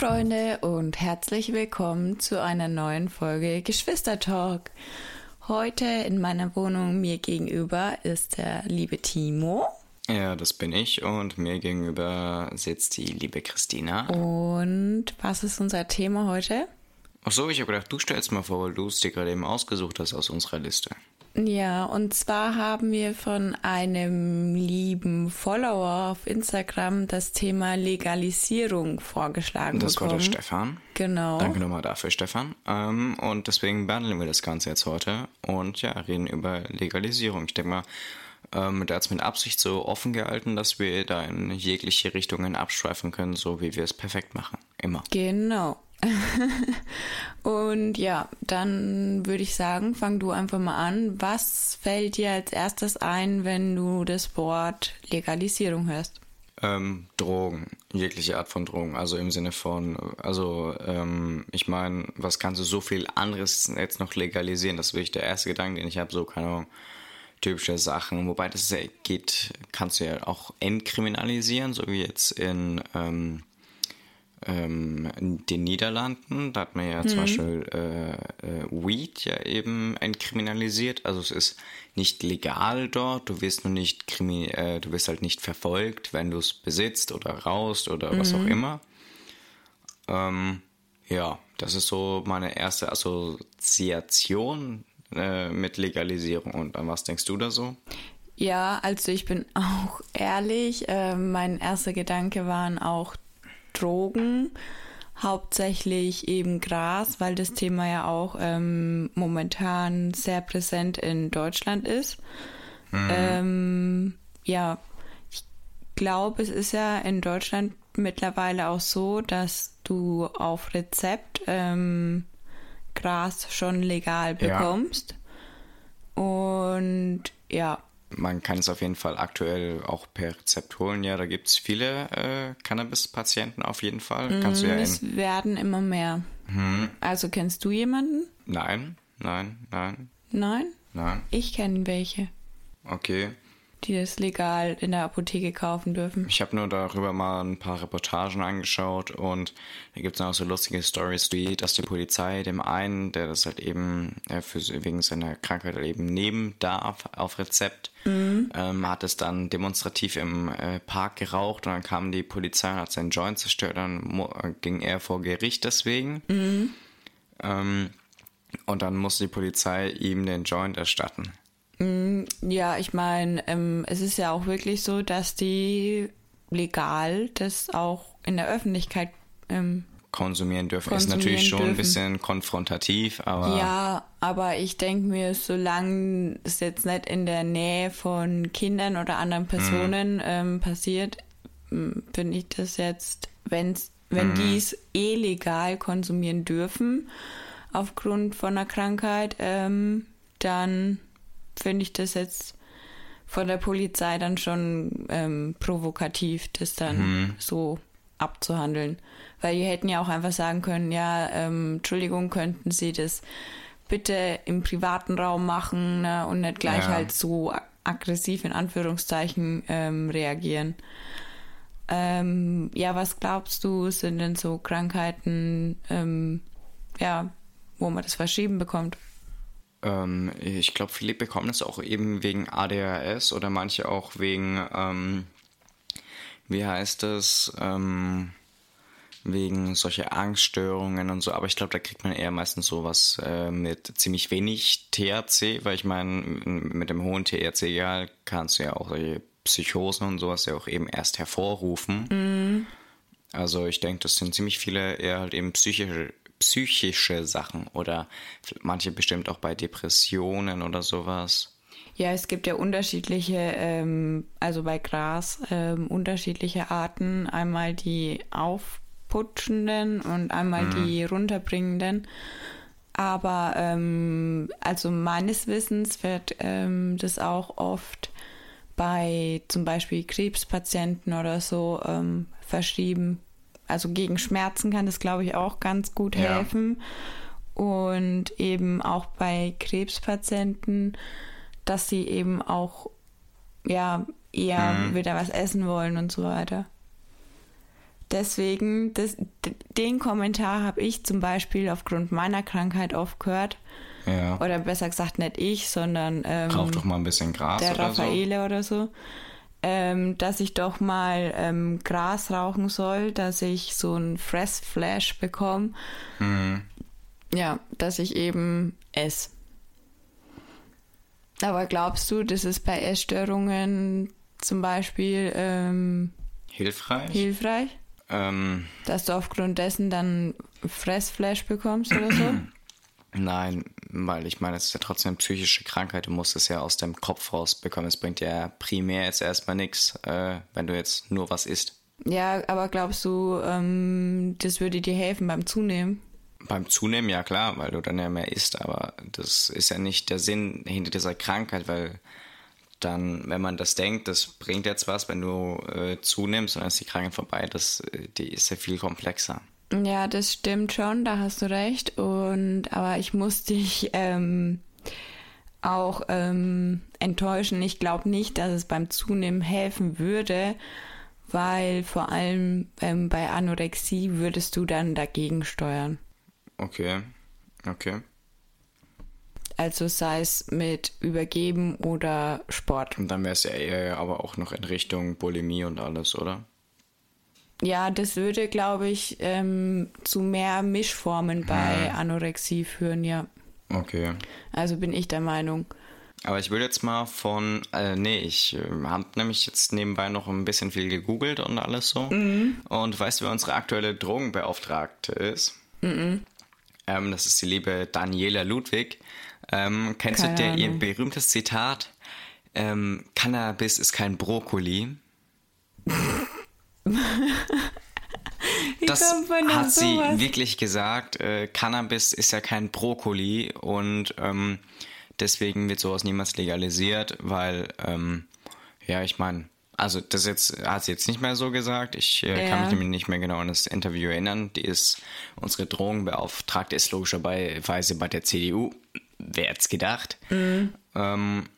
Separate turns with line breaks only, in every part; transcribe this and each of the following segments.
Freunde und herzlich willkommen zu einer neuen Folge Geschwistertalk. Heute in meiner Wohnung mir gegenüber ist der liebe Timo.
Ja, das bin ich und mir gegenüber sitzt die liebe Christina.
Und was ist unser Thema heute?
Ach so, ich habe gedacht, du stellst mal vor, weil du es dir gerade eben ausgesucht hast aus unserer Liste.
Ja, und zwar haben wir von einem lieben Follower auf Instagram das Thema Legalisierung vorgeschlagen
Das
bekommen.
war der Stefan.
Genau.
Danke nochmal dafür, Stefan. Ähm, und deswegen behandeln wir das Ganze jetzt heute und ja, reden über Legalisierung. Ich denke mal, ähm, der hat es mit Absicht so offen gehalten, dass wir da in jegliche Richtungen abschweifen können, so wie wir es perfekt machen. Immer.
Genau. und ja, dann würde ich sagen, fang du einfach mal an. Was fällt dir als erstes ein, wenn du das Wort Legalisierung hörst?
Ähm, Drogen, jegliche Art von Drogen, also im Sinne von, also ähm, ich meine, was kannst du so viel anderes jetzt noch legalisieren? Das ist wirklich der erste Gedanke, den ich habe, so keine Ahnung, typische Sachen. Wobei das geht, kannst du ja auch entkriminalisieren, so wie jetzt in ähm, ähm, in den Niederlanden, da hat man ja zum Beispiel äh, äh, Weed ja eben entkriminalisiert. Also es ist nicht legal dort, du wirst nur nicht krimi äh, du wirst halt nicht verfolgt, wenn du es besitzt oder raust oder was auch immer. Ähm, ja, das ist so meine erste Assoziation äh, mit Legalisierung. Und an was denkst du da so?
Ja, also ich bin auch ehrlich, äh, mein erster Gedanke waren auch Drogen, hauptsächlich eben Gras, weil das Thema ja auch ähm, momentan sehr präsent in Deutschland ist. Ähm, ja, ich glaube, es ist ja in Deutschland mittlerweile auch so, dass du auf Rezept ähm, Gras schon legal
Ja.
bekommst. Und ja,
Man kann es auf jeden Fall aktuell auch per Rezept holen. Ja, da gibt es viele äh, Cannabis-Patienten auf jeden Fall. Kannst du ja in.
es werden immer mehr. Also kennst du jemanden?
Nein, nein, nein,
Nein?
nein.
Ich kenne welche,
Okay.
Die das legal in der Apotheke kaufen dürfen.
Ich habe nur darüber mal ein paar Reportagen angeschaut und da gibt es auch so lustige Stories, wie dass die Polizei dem einen, der das halt eben äh, für, wegen seiner Krankheit halt eben nehmen darf auf Rezept, ähm, hat es dann demonstrativ im äh, Park geraucht und dann kam die Polizei und hat seinen Joint zerstört, dann ging er vor Gericht deswegen. Ähm, und dann musste die Polizei ihm den Joint erstatten.
Ja, ich meine, ähm, es ist ja auch wirklich so, dass die legal das auch in der Öffentlichkeit ähm,
konsumieren dürfen. ist
Konsumieren
natürlich schon ein
dürfen.
bisschen konfrontativ, aber
Ja, aber ich denke mir, solange es jetzt nicht in der Nähe von Kindern oder anderen Personen ähm, passiert, ähm, finde ich das jetzt, wenn's, wenn die es eh legal konsumieren dürfen, aufgrund von einer Krankheit, ähm, dann finde ich das jetzt von der Polizei dann schon ähm, provokativ, das dann so abzuhandeln. Weil die hätten ja auch einfach sagen können, ja, ähm, Entschuldigung, könnten Sie das bitte im privaten Raum machen ne, und nicht gleich
Ja.
halt so ag- aggressiv in Anführungszeichen ähm, reagieren. Ähm, ja, was glaubst du, sind denn so Krankheiten, ähm, ja, wo man das verschrieben bekommt?
Ähm, ich glaube, viele bekommen es auch eben wegen ADHS oder manche auch wegen, ähm, wie heißt es, ähm, wegen solcher Angststörungen und so. Aber ich glaube, da kriegt man eher meistens sowas äh, mit ziemlich wenig THC, weil ich meine, mit dem hohen THC-Gehalt kannst du ja auch solche Psychosen und sowas ja auch eben erst hervorrufen. Also ich denke, das sind ziemlich viele eher halt eben psychische, psychische Sachen oder manche bestimmt auch bei Depressionen oder sowas.
Ja, es gibt ja unterschiedliche, ähm, also bei Gras, ähm, unterschiedliche Arten. Einmal die aufputschenden und einmal die runterbringenden. Aber ähm, also meines Wissens wird ähm, das auch oft bei zum Beispiel Krebspatienten oder so ähm, verschrieben. Also gegen Schmerzen kann das, glaube ich, auch ganz gut
Ja.
helfen. Und eben auch bei Krebspatienten, dass sie eben auch ja eher wieder was essen wollen und so weiter. deswegen, das, den Kommentar habe ich zum Beispiel aufgrund meiner Krankheit oft gehört.
Ja.
Oder besser gesagt, nicht ich, sondern ähm,
Rauch doch mal ein bisschen Gras
der
oder
Raffaele oder so. Ähm, dass ich doch mal ähm, Gras rauchen soll, dass ich so ein Fressflash bekomme.
Mhm.
Ja, dass ich eben esse. Aber glaubst du, das ist bei Essstörungen zum Beispiel ähm.
Hilfreich?
hilfreich?
ähm,
Dass du aufgrund dessen dann Fressflash bekommst oder so?
nein, weil ich meine, es ist ja trotzdem eine psychische Krankheit. Du musst es ja aus dem Kopf rausbekommen. Es bringt ja primär jetzt erstmal nichts, äh, wenn du jetzt nur was isst.
ja, aber glaubst du, ähm, das würde dir helfen beim Zunehmen?
Beim Zunehmen, ja klar, weil du dann ja mehr isst, aber das ist ja nicht der Sinn hinter dieser Krankheit, weil dann, wenn man das denkt, das bringt jetzt was, wenn du äh, zunimmst und dann ist die Krankheit vorbei, das, äh, die ist ja viel komplexer.
Ja, das stimmt schon, da hast du recht. Und aber ich muss dich ähm, auch ähm, enttäuschen. Ich glaube nicht, dass es beim Zunehmen helfen würde, weil vor allem ähm, bei Anorexie würdest du dann dagegen steuern.
Okay, okay.
Also sei es mit Übergeben oder Sport.
Und dann wäre es ja eher aber auch noch in Richtung Bulimie und alles, oder?
Ja, das würde, glaube ich, ähm, zu mehr Mischformen bei Anorexie führen, ja.
Okay.
Also bin ich der Meinung.
Aber ich will jetzt mal von, äh, nee, ich äh, habe nämlich jetzt nebenbei noch ein bisschen viel gegoogelt und alles so. Und weißt du, wer unsere aktuelle Drogenbeauftragte ist? Ähm, das ist die liebe Daniela Ludwig. Ähm, kennst
Keine
du der, ihr berühmtes Zitat? Ähm, Cannabis ist kein Brokkoli. Das hat sie
sowas?
wirklich gesagt. Äh, Cannabis ist ja kein Brokkoli und ähm, deswegen wird sowas niemals legalisiert, weil, ähm, ja, ich meine, also das jetzt hat sie jetzt nicht mehr so gesagt. Ich äh, kann
Ja.
mich nämlich nicht mehr genau an das Interview erinnern. Die ist unsere Drogenbeauftragte, ist logischerweise bei der CDU. Wer hätte gedacht?
Mhm.
Ähm,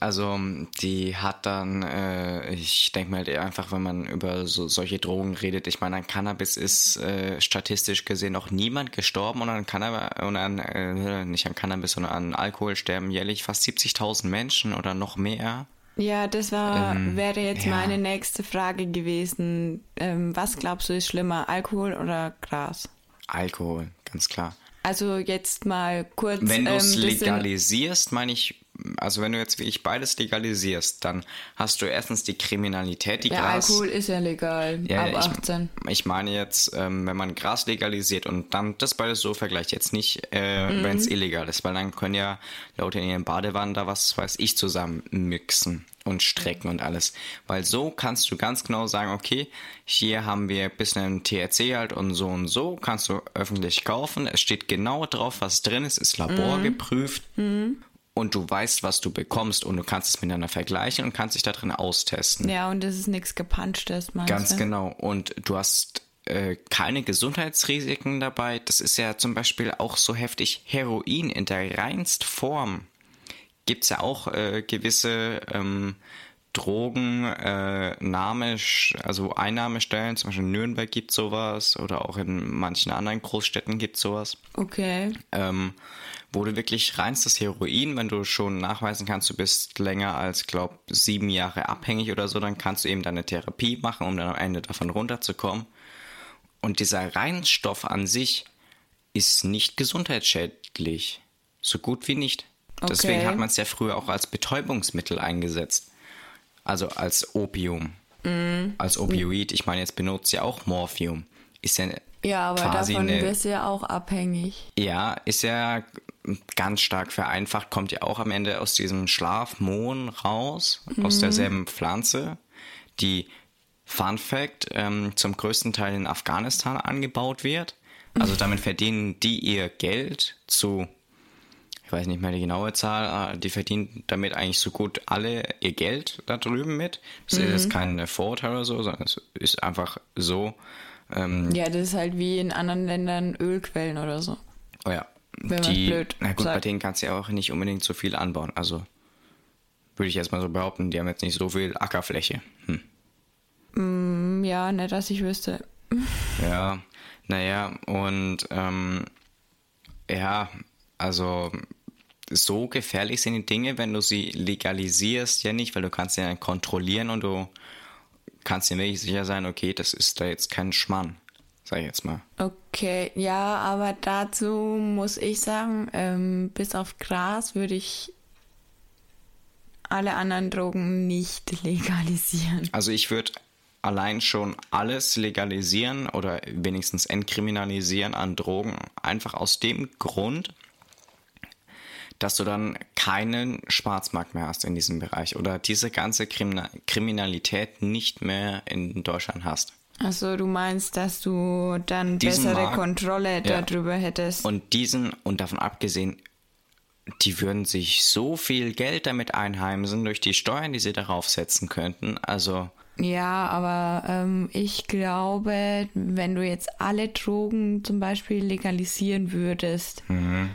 also die hat dann, äh, ich denke mal einfach, wenn man über so, solche Drogen redet, ich meine, an Cannabis ist äh, statistisch gesehen noch niemand gestorben und an Cannabis, und an, äh, nicht an Cannabis, sondern an Alkohol sterben jährlich fast 70.000 Menschen oder noch mehr.
Ja, das war,
Ähm,
wäre jetzt
ja.
meine nächste Frage gewesen. Ähm, was glaubst du ist schlimmer, Alkohol oder Gras?
Alkohol, ganz klar.
Also jetzt mal kurz.
Wenn du es
ähm,
legalisierst, meine ich, also wenn du jetzt wie ich beides legalisierst, dann hast du erstens die Kriminalität, die
Ja,
Gras.
Alkohol ist ja legal.
Ja,
ab
ich,
18.
Ich meine jetzt, ähm, wenn man Gras legalisiert und dann das beides so vergleicht, jetzt nicht, äh,
Mhm.
wenn es illegal ist, weil dann können ja Leute in ihren Badewannen da was weiß ich zusammen mixen und strecken und alles. Weil so kannst du ganz genau sagen, okay, hier haben wir ein bisschen THC halt und so und so, kannst du öffentlich kaufen. Es steht genau drauf, was drin ist, ist laborgeprüft. Und du weißt, was du bekommst und du kannst es miteinander vergleichen und kannst dich da drin austesten.
Ja, und das ist nichts gepunchtes, meinst
Ganz
du?
genau. Und du hast äh, keine Gesundheitsrisiken dabei. Das ist ja zum Beispiel auch so heftig. Heroin in der reinst Form gibt es ja auch äh, gewisse ähm, Drogen, äh, Name, also Einnahmestellen, zum Beispiel in Nürnberg gibt sowas oder auch in manchen anderen Großstädten gibt sowas
Okay.
ähm, wo du wirklich reinstes Heroin, wenn du schon nachweisen kannst, du bist länger als, glaub, sieben Jahre abhängig oder so, dann kannst du eben deine Therapie machen, um dann am Ende davon runterzukommen. Und dieser Reinstoff an sich ist nicht gesundheitsschädlich. So gut wie nicht. Deswegen
Okay.
hat man es ja früher auch als Betäubungsmittel eingesetzt. Also als Opium. Als Opioid. Ich meine, jetzt benutzt ja auch Morphium. Ist ja
Ja, aber davon
eine,
bist du ja auch abhängig.
ja, ist ja ganz stark vereinfacht, kommt ja auch am Ende aus diesem Schlafmohn raus, aus derselben Pflanze, die, Fun Fact, ähm, zum größten Teil in Afghanistan angebaut wird. Also damit verdienen die ihr Geld zu, ich weiß nicht mehr die genaue Zahl, äh, die verdienen damit eigentlich so gut alle ihr Geld da drüben mit. Das ist jetzt kein Vorurteil oder so, sondern es ist einfach so. Ähm,
Ja, das ist halt wie in anderen Ländern Ölquellen oder so.
Oh ja.
Wenn
die,
blöd
na gut, bei
sagt.
denen kannst du ja auch nicht unbedingt so viel anbauen. Also würde ich jetzt mal so behaupten, die haben jetzt nicht so viel Ackerfläche. Hm.
Mm, ja, nicht, dass ich wüsste.
Ja, naja, und ähm, ja, also so gefährlich sind die Dinge, wenn du sie legalisierst, ja nicht, weil du kannst sie ja kontrollieren und du kannst dir wirklich sicher sein, okay, das ist da jetzt kein Schmann, sag ich jetzt mal.
Okay, ja, aber dazu muss ich sagen, ähm, bis auf Gras würde ich alle anderen Drogen nicht legalisieren.
Also ich würde allein schon alles legalisieren oder wenigstens entkriminalisieren an Drogen, einfach aus dem Grund, dass du dann keinen Schwarzmarkt mehr hast in diesem Bereich oder diese ganze Kriminalität nicht mehr in Deutschland hast.
Also du meinst, dass du dann diesen bessere Markt, Kontrolle darüber ja. hättest.
Und diesen, und davon abgesehen, die würden sich so viel Geld damit einheimsen durch die Steuern, die sie darauf setzen könnten. Also.
Ja, aber ähm, ich glaube, wenn du jetzt alle Drogen zum Beispiel legalisieren würdest, mhm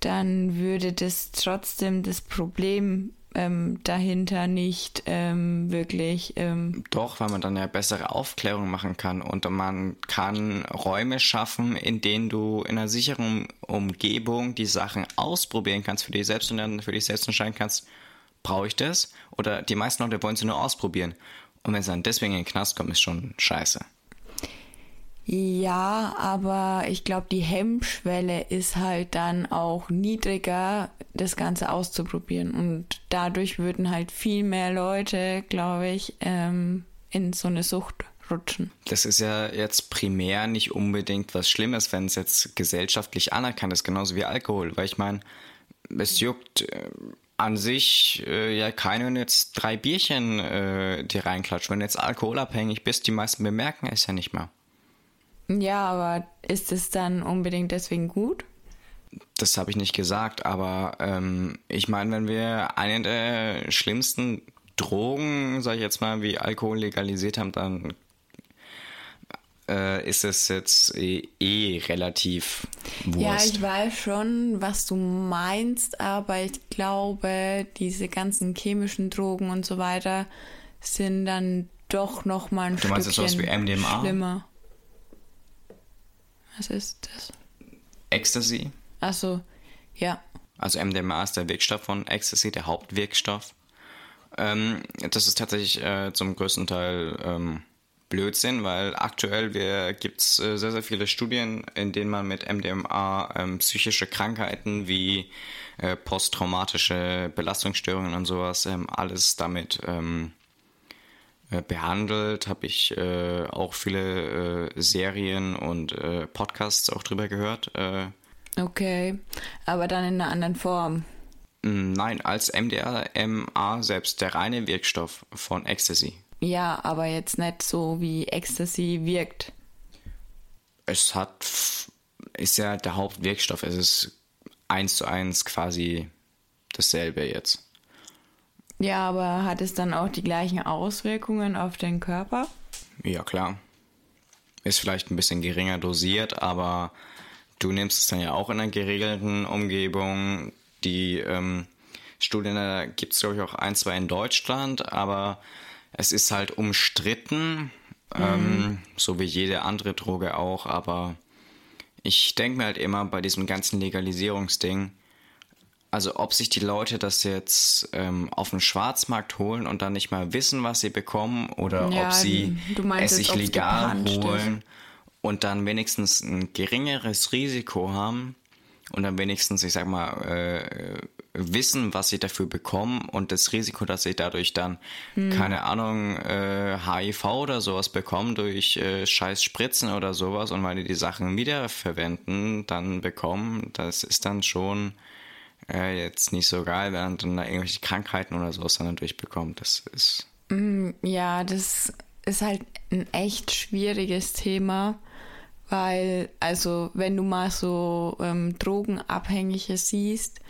dann würde das trotzdem das Problem ähm, dahinter nicht ähm, wirklich. Ähm
Doch, weil man dann ja bessere Aufklärung machen kann und man kann Räume schaffen, in denen du in einer sicheren Umgebung die Sachen ausprobieren kannst für dich selbst und dann für dich selbst entscheiden kannst, brauche ich das? Oder die meisten Leute wollen sie nur ausprobieren. Und wenn sie dann deswegen in den Knast kommen, ist schon scheiße.
Ja, aber ich glaube, die Hemmschwelle ist halt dann auch niedriger, das Ganze auszuprobieren. Und dadurch würden halt viel mehr Leute, glaube ich, ähm, in so eine Sucht rutschen.
Das ist ja jetzt primär nicht unbedingt was Schlimmes, wenn es jetzt gesellschaftlich anerkannt ist, genauso wie Alkohol. Weil ich meine, es juckt äh, an sich äh, ja keinen jetzt drei Bierchen äh, dir reinklatscht. Wenn du jetzt alkoholabhängig bist, die meisten bemerken es ja nicht mal.
Ja, aber ist es dann unbedingt deswegen gut?
Das habe ich nicht gesagt, aber ähm, ich meine, wenn wir eine der schlimmsten Drogen, sage ich jetzt mal, wie Alkohol legalisiert haben, dann äh, ist es jetzt eh, eh relativ
Wurst. Ja, ich weiß schon, was du meinst, aber ich glaube, diese ganzen chemischen Drogen und so weiter sind dann doch noch mal ein du meinst Stückchen sowas wie MDMA? schlimmer. Was ist das?
Ecstasy.
Achso, ja.
Also MDMA ist der Wirkstoff von Ecstasy, der Hauptwirkstoff. Ähm, das ist tatsächlich äh, zum größten Teil ähm, Blödsinn, weil aktuell gibt es äh, sehr, sehr viele Studien, in denen man mit MDMA ähm, psychische Krankheiten wie äh, posttraumatische Belastungsstörungen und sowas ähm, alles damit ähm, äh, behandelt, habe ich äh, auch viele äh, Serien und äh, Podcasts auch drüber gehört. Äh.
okay, aber dann in einer anderen Form.
Mm, nein, als MDMA selbst, der reine Wirkstoff von Ecstasy.
Ja, aber jetzt nicht so, wie Ecstasy wirkt.
Es hat, ist ja der Hauptwirkstoff, es ist eins zu eins quasi dasselbe jetzt.
Ja, aber hat es dann auch die gleichen Auswirkungen auf den Körper?
Ja, klar. Ist vielleicht ein bisschen geringer dosiert, aber du nimmst es dann ja auch in einer geregelten Umgebung. Die ähm, Studien, da gibt es, glaube ich, auch ein, zwei in Deutschland, aber es ist halt umstritten, mhm. ähm, so wie jede andere Droge auch, aber ich denke mir halt immer bei diesem ganzen Legalisierungsding, also ob sich die Leute das jetzt ähm, auf dem Schwarzmarkt holen und dann nicht mal wissen, was sie bekommen, oder ja, ob sie es sich legal holen und dann wenigstens ein geringeres Risiko haben und dann wenigstens, ich sag mal, äh, wissen, was sie dafür bekommen und das Risiko, dass sie dadurch dann, hm. keine Ahnung, äh, HIV oder sowas bekommen durch äh, scheiß Spritzen oder sowas und weil die die Sachen wiederverwenden, dann bekommen, das ist dann schon äh, jetzt nicht so geil, wenn dann da irgendwelche Krankheiten oder sowas dann durchbekommt. Das ist.
Mm, ja, das ist halt ein echt schwieriges Thema, weil, also, wenn du mal so ähm, Drogenabhängige siehst,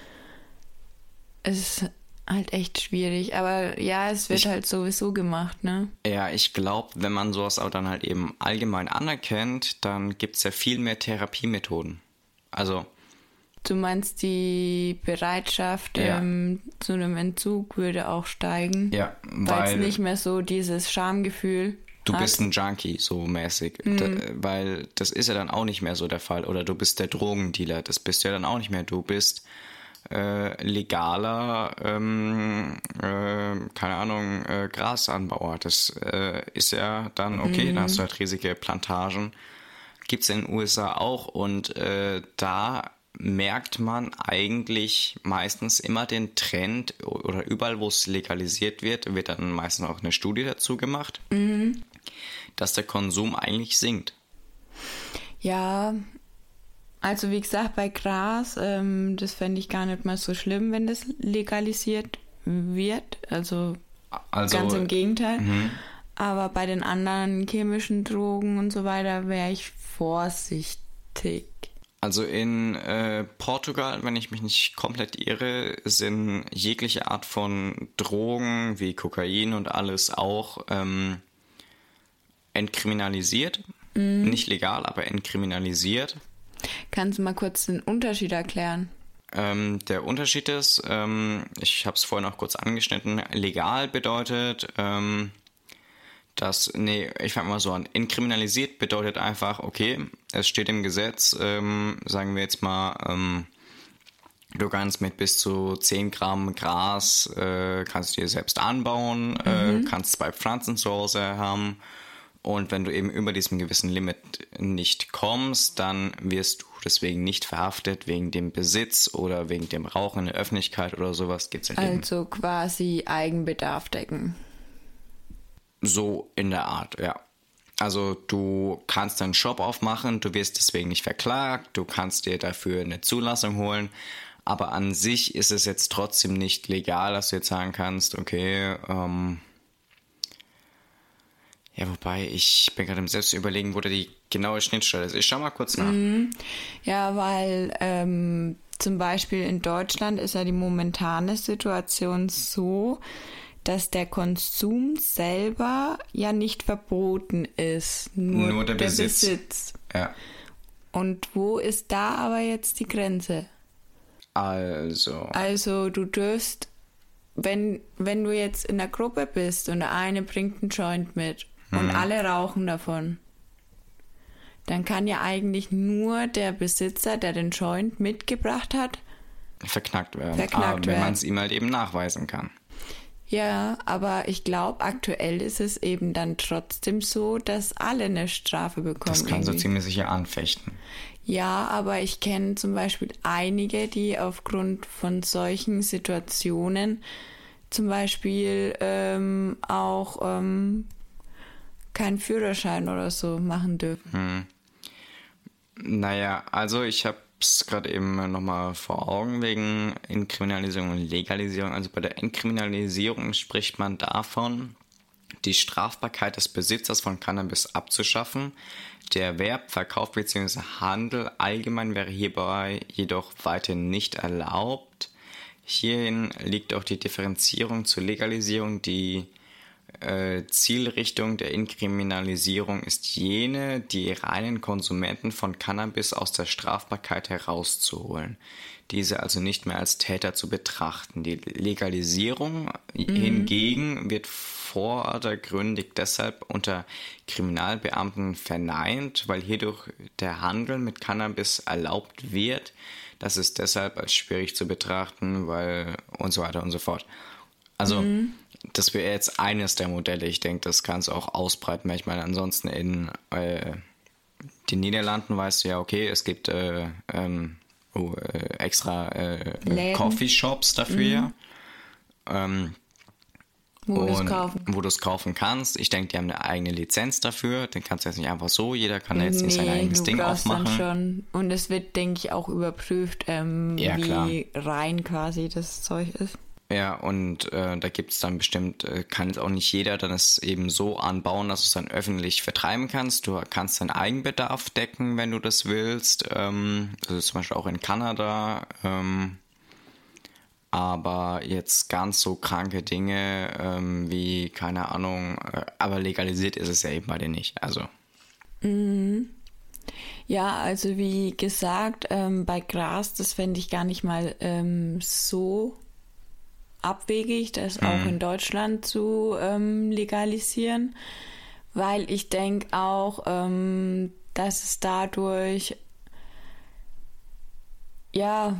ist halt echt schwierig. Aber ja, es wird ich, halt sowieso gemacht, ne?
Ja, ich glaube, wenn man sowas auch dann halt eben allgemein anerkennt, dann gibt es ja viel mehr Therapiemethoden. Also
Du meinst, die Bereitschaft ja. ähm, zu einem Entzug würde auch steigen?
Ja,
weil es nicht mehr so dieses Schamgefühl
du
hat.
bist ein Junkie, so mäßig.
Mhm.
Da, weil das ist ja dann auch nicht mehr so der Fall. Oder du bist der Drogendealer, das bist du ja dann auch nicht mehr. Du bist äh, legaler, ähm, äh, keine Ahnung, äh, Grasanbauer. Das äh, ist ja dann okay, da hast du halt riesige Plantagen. Gibt's in den USA auch und äh, da merkt man eigentlich meistens immer den Trend oder überall, wo es legalisiert wird, wird dann meistens auch eine Studie dazu gemacht, dass der Konsum eigentlich sinkt.
Ja, also wie gesagt, bei Gras, ähm, das fände ich gar nicht mal so schlimm, wenn das legalisiert wird. Also,
Also,
ganz im Gegenteil. Aber bei den anderen chemischen Drogen und so weiter wäre ich vorsichtig.
Also in äh, Portugal, wenn ich mich nicht komplett irre, sind jegliche Art von Drogen wie Kokain und alles auch ähm, entkriminalisiert. Nicht legal, aber entkriminalisiert.
Kannst du mal kurz den Unterschied erklären?
Ähm, der Unterschied ist, ähm, ich habe es vorhin auch kurz angeschnitten, legal bedeutet, ähm, dass, nee, ich fange mal so an, entkriminalisiert bedeutet einfach, okay, es steht im Gesetz, ähm, sagen wir jetzt mal, ähm, du kannst mit bis zu 10 Gramm Gras, äh, kannst du dir selbst anbauen, äh, kannst zwei Pflanzen zu Hause haben und wenn du eben über diesem gewissen Limit nicht kommst, dann wirst du deswegen nicht verhaftet wegen dem Besitz oder wegen dem Rauchen in der Öffentlichkeit oder sowas. Gibt's eben
Also quasi Eigenbedarf decken.
So in der Art, ja. Also du kannst deinen Shop aufmachen, du wirst deswegen nicht verklagt, du kannst dir dafür eine Zulassung holen, aber an sich ist es jetzt trotzdem nicht legal, dass du jetzt sagen kannst, okay, ähm, ja, wobei ich bin gerade im Selbst überlegen, wo da die genaue Schnittstelle ist. Ich schau mal kurz nach.
Ja, weil ähm, zum Beispiel in Deutschland ist ja die momentane Situation so, dass der Konsum selber ja nicht verboten ist, nur,
Nur der Besitz.
Besitz.
Ja.
Und wo ist da aber jetzt die Grenze?
Also,
Also du dürfst, wenn, wenn du jetzt in der Gruppe bist und der eine bringt einen Joint mit und alle rauchen davon, dann kann ja eigentlich nur der Besitzer, der den Joint mitgebracht hat,
verknackt werden.
Verknackt
aber wenn man es ihm halt eben nachweisen kann.
Ja, aber ich glaube, aktuell ist es eben dann trotzdem so, dass alle eine Strafe bekommen.
Das kann so
irgendwie.
ziemlich sicher anfechten.
Ja, aber ich kenne zum Beispiel einige, die aufgrund von solchen Situationen zum Beispiel ähm, auch ähm, keinen Führerschein oder so machen dürfen.
Naja, also ich habe es gerade eben nochmal vor Augen wegen Entkriminalisierung und Legalisierung. Also bei der Entkriminalisierung spricht man davon, die Strafbarkeit des Besitzers von Cannabis abzuschaffen. Der Erwerb, Verkauf bzw. Handel allgemein wäre hierbei jedoch weiterhin nicht erlaubt. Hierhin liegt auch die Differenzierung zur Legalisierung, die Zielrichtung der Inkriminalisierung ist jene, die reinen Konsumenten von Cannabis aus der Strafbarkeit herauszuholen, diese also nicht mehr als Täter zu betrachten. Die Legalisierung hingegen wird vordergründig deshalb unter Kriminalbeamten verneint, weil hierdurch der Handel mit Cannabis erlaubt wird. Das ist deshalb als schwierig zu betrachten, weil und so weiter und so fort. Also, das wäre jetzt eines der Modelle. Ich denke, das kannst du auch ausbreiten. Ich meine, ansonsten in äh, den Niederlanden weißt du ja, okay, es gibt äh, ähm, oh, äh, extra äh,
Läden.
Coffeeshops dafür. Ähm,
Wo du es kaufen.
Kaufen kannst. Ich denke, die haben eine eigene Lizenz dafür. Den kannst du jetzt nicht einfach so. Jeder kann jetzt nicht sein eigenes
du
Ding
brauchst dann
aufmachen.
schon. Und es wird, denke ich, auch überprüft, ähm,
Ja,
wie rein quasi das Zeug ist.
Ja, und äh, da gibt's dann bestimmt, äh, kann jetzt auch nicht jeder dann es eben so anbauen, dass du es dann öffentlich vertreiben kannst. Du kannst deinen Eigenbedarf decken, wenn du das willst. Ähm, also zum Beispiel auch in Kanada. Ähm, aber jetzt ganz so kranke Dinge ähm, wie, keine Ahnung, äh, aber legalisiert ist es ja eben bei dir nicht. Also,
Ja, also wie gesagt, ähm, bei Gras, das fände ich gar nicht mal ähm, so abwegig, das auch in Deutschland zu ähm, legalisieren, weil ich denke auch, ähm, dass es dadurch, ja,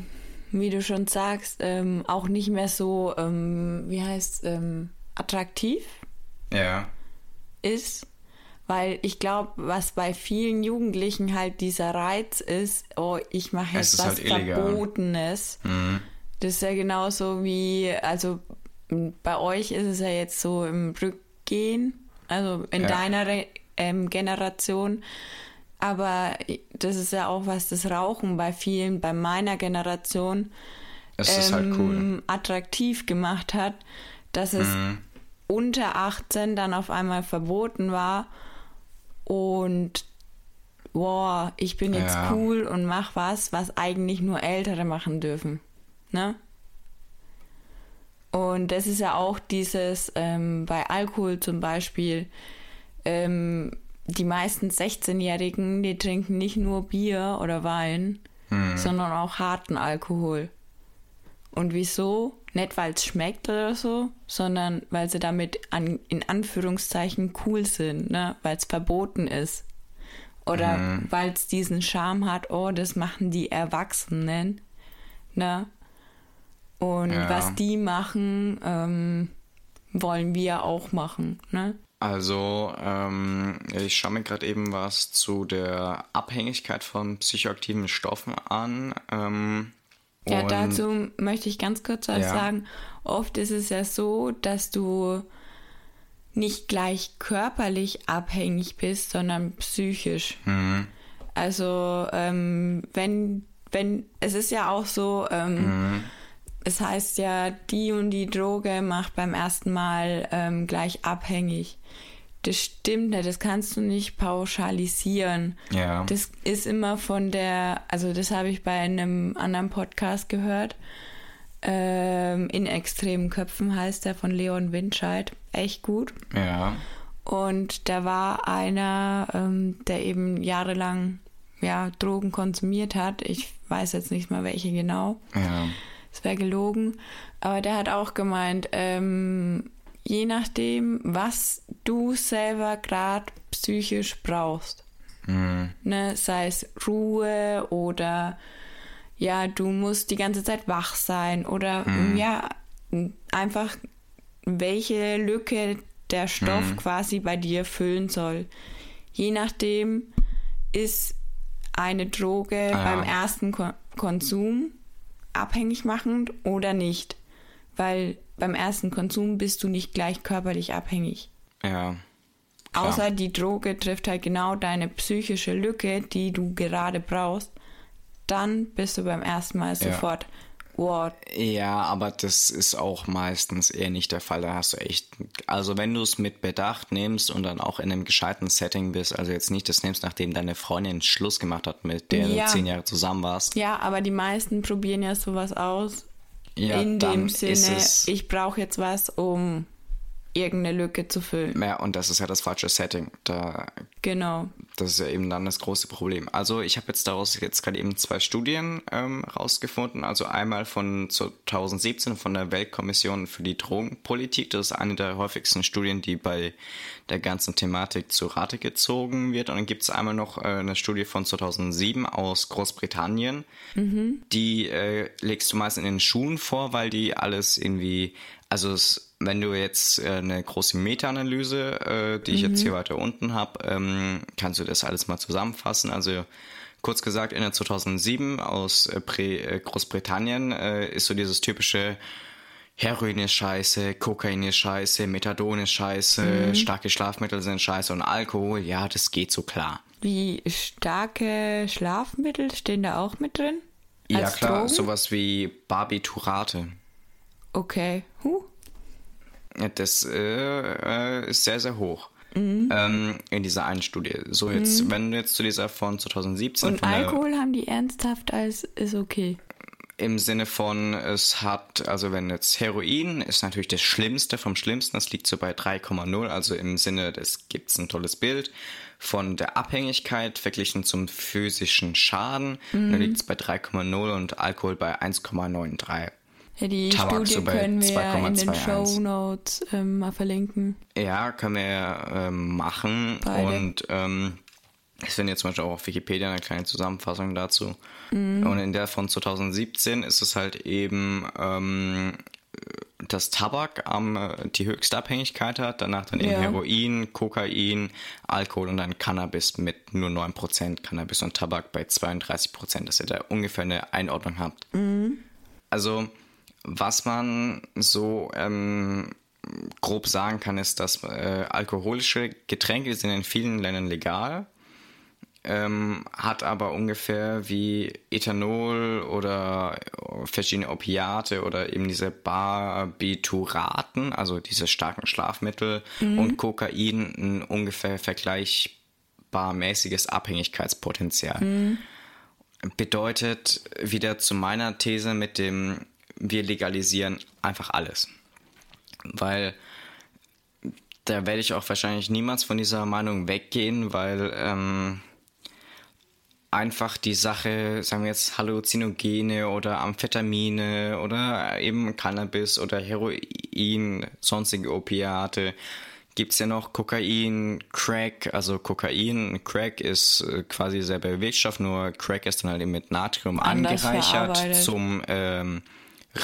wie du schon sagst, ähm, auch nicht mehr so, ähm, wie heißt ähm, attraktiv
Ja.
ist. Weil ich glaube, was bei vielen Jugendlichen halt dieser Reiz ist, oh, ich mache
Es
jetzt was
halt.
Verbotenes.
Mhm.
Das ist ja genauso wie, also bei euch ist es ja jetzt so im Rückgehen, also in
Ja.
deiner Re- ähm, Generation. Aber das ist ja auch was das Rauchen bei vielen, bei meiner Generation
Es ist halt cool.
ähm, attraktiv gemacht hat, dass es
Mhm.
unter 18 dann auf einmal verboten war und boah, ich bin jetzt
Ja.
cool und mach was, was eigentlich nur Ältere machen dürfen. Ne? Und das ist ja auch dieses, ähm, bei Alkohol zum Beispiel, ähm, die meisten 16-Jährigen, die trinken nicht nur Bier oder Wein, sondern auch harten Alkohol. Und wieso? Nicht, weil es schmeckt oder so, sondern weil sie damit an, in Anführungszeichen cool sind, ne? weil es verboten ist. Oder weil es diesen Charme hat, oh, das machen die Erwachsenen. Ne? Und
Ja.
was die machen, ähm, wollen wir auch machen. Ne?
Also, ähm, ich schaue mir gerade eben was zu der Abhängigkeit von psychoaktiven Stoffen an. Ähm,
Ja, dazu möchte ich ganz kurz was
Ja.
sagen. Oft ist es ja so, dass du nicht gleich körperlich abhängig bist, sondern psychisch.
Mhm.
Also ähm, wenn, wenn, es ist ja auch so, ähm,
Mhm.
Es heißt ja, die und die Droge macht beim ersten Mal ähm, gleich abhängig. Das stimmt nicht, das kannst du nicht pauschalisieren.
Ja.
Das ist immer von der, also das habe ich bei einem anderen Podcast gehört. Ähm, in extremen Köpfen heißt der von Leon Windscheid. Echt gut.
ja.
Und da war einer, ähm, der eben jahrelang ja, Drogen konsumiert hat. Ich weiß jetzt nicht mal welche genau.
Ja.
Es wäre gelogen. Aber der hat auch gemeint, ähm, je nachdem, was du selber gerade psychisch brauchst,
Mhm.
ne, sei es Ruhe oder ja, du musst die ganze Zeit wach sein oder ja, einfach welche Lücke der Stoff quasi bei dir füllen soll. Je nachdem ist eine Droge
Ah, ja.
beim ersten Ko Konsum abhängig machend oder nicht. Weil beim ersten Konsum bist du nicht gleich körperlich abhängig.
Ja. Klar.
Außer die Droge trifft halt genau deine psychische Lücke, die du gerade brauchst. Dann bist du beim ersten Mal sofort, wow,
Ja, aber das ist auch meistens eher nicht der Fall. Da hast du echt, also wenn du es mit Bedacht nimmst und dann auch in einem gescheiten Setting bist, also jetzt nicht das nimmst, nachdem deine Freundin Schluss gemacht hat, mit der
Ja.
du zehn Jahre zusammen warst.
Ja, aber die meisten probieren ja sowas aus.
Ja,
in dem Sinne, ich brauche jetzt was, um irgendeine Lücke zu füllen.
Ja, und das ist ja das falsche Setting. Da,
Genau.
das ist ja eben dann das große Problem. Also ich habe jetzt daraus jetzt gerade eben zwei Studien ähm, rausgefunden. Also einmal von 2017 von der Weltkommission für die Drogenpolitik. Das ist eine der häufigsten Studien, die bei der ganzen Thematik zu Rate gezogen wird. Und dann gibt es einmal noch äh, eine Studie von 2007 aus Großbritannien. Die äh, legst du meist in den Schulen vor, weil die alles irgendwie, also es, wenn du jetzt äh, eine große Meta-Analyse, äh, die ich jetzt hier weiter unten habe, ähm, kannst du das alles mal zusammenfassen. Also kurz gesagt, in der 2007 aus äh, äh, Großbritannien äh, ist so dieses typische Heroin ist scheiße, Kokain ist scheiße, Methadon ist scheiße, starke Schlafmittel sind scheiße und Alkohol, ja, das geht so klar.
Wie starke Schlafmittel stehen da auch mit drin?
Ja klar,
Drogen?
sowas wie Barbiturate.
Okay. Huh.
Das äh, äh, ist sehr, sehr hoch.
Mhm.
Ähm, in dieser einen Studie. So, jetzt, wenn du jetzt zu dieser von 2017
Und
von der,
Alkohol haben die ernsthaft als ist okay.
im Sinne von, es hat, also wenn jetzt Heroin ist natürlich das Schlimmste vom Schlimmsten, das liegt so bei 3,0, also im Sinne, das gibt's ein tolles Bild von der Abhängigkeit verglichen zum physischen Schaden. Da liegt's bei 3,0 und Alkohol bei 1,93.
Ja, die Tabak Studie so können wir in den Show Notes ähm, mal verlinken.
Ja, können wir ähm, machen. Beide. Und ähm, ich finde jetzt zum Beispiel auch auf Wikipedia eine kleine Zusammenfassung dazu. Mhm. Und in der von 2017 ist es halt eben, ähm, dass Tabak ähm, die höchste Abhängigkeit hat, danach dann eben ja. Heroin, Kokain, Alkohol und dann Cannabis mit nur 9%, Cannabis und Tabak bei 32%, dass ihr da ungefähr eine Einordnung habt. Mhm. Also, was man so ähm, grob sagen kann, ist, dass äh, alkoholische Getränke sind in vielen Ländern legal ähm, hat aber ungefähr wie Ethanol oder verschiedene Opiate oder eben diese Barbituraten, also diese starken Schlafmittel mhm. und Kokain ein ungefähr vergleichbar mäßiges Abhängigkeitspotenzial. Mhm. Bedeutet wieder zu meiner These mit dem, wir legalisieren einfach alles. Weil da werde ich auch wahrscheinlich niemals von dieser Meinung weggehen, weil ähm, einfach die Sache, sagen wir jetzt Halluzinogene oder Amphetamine oder eben Cannabis oder Heroin, sonstige Opiate. Gibt es ja noch Kokain, Crack, also Kokain, Crack ist äh, quasi selber Wirkstoff, nur Crack ist dann halt eben mit Natrium Anders angereichert zum ähm,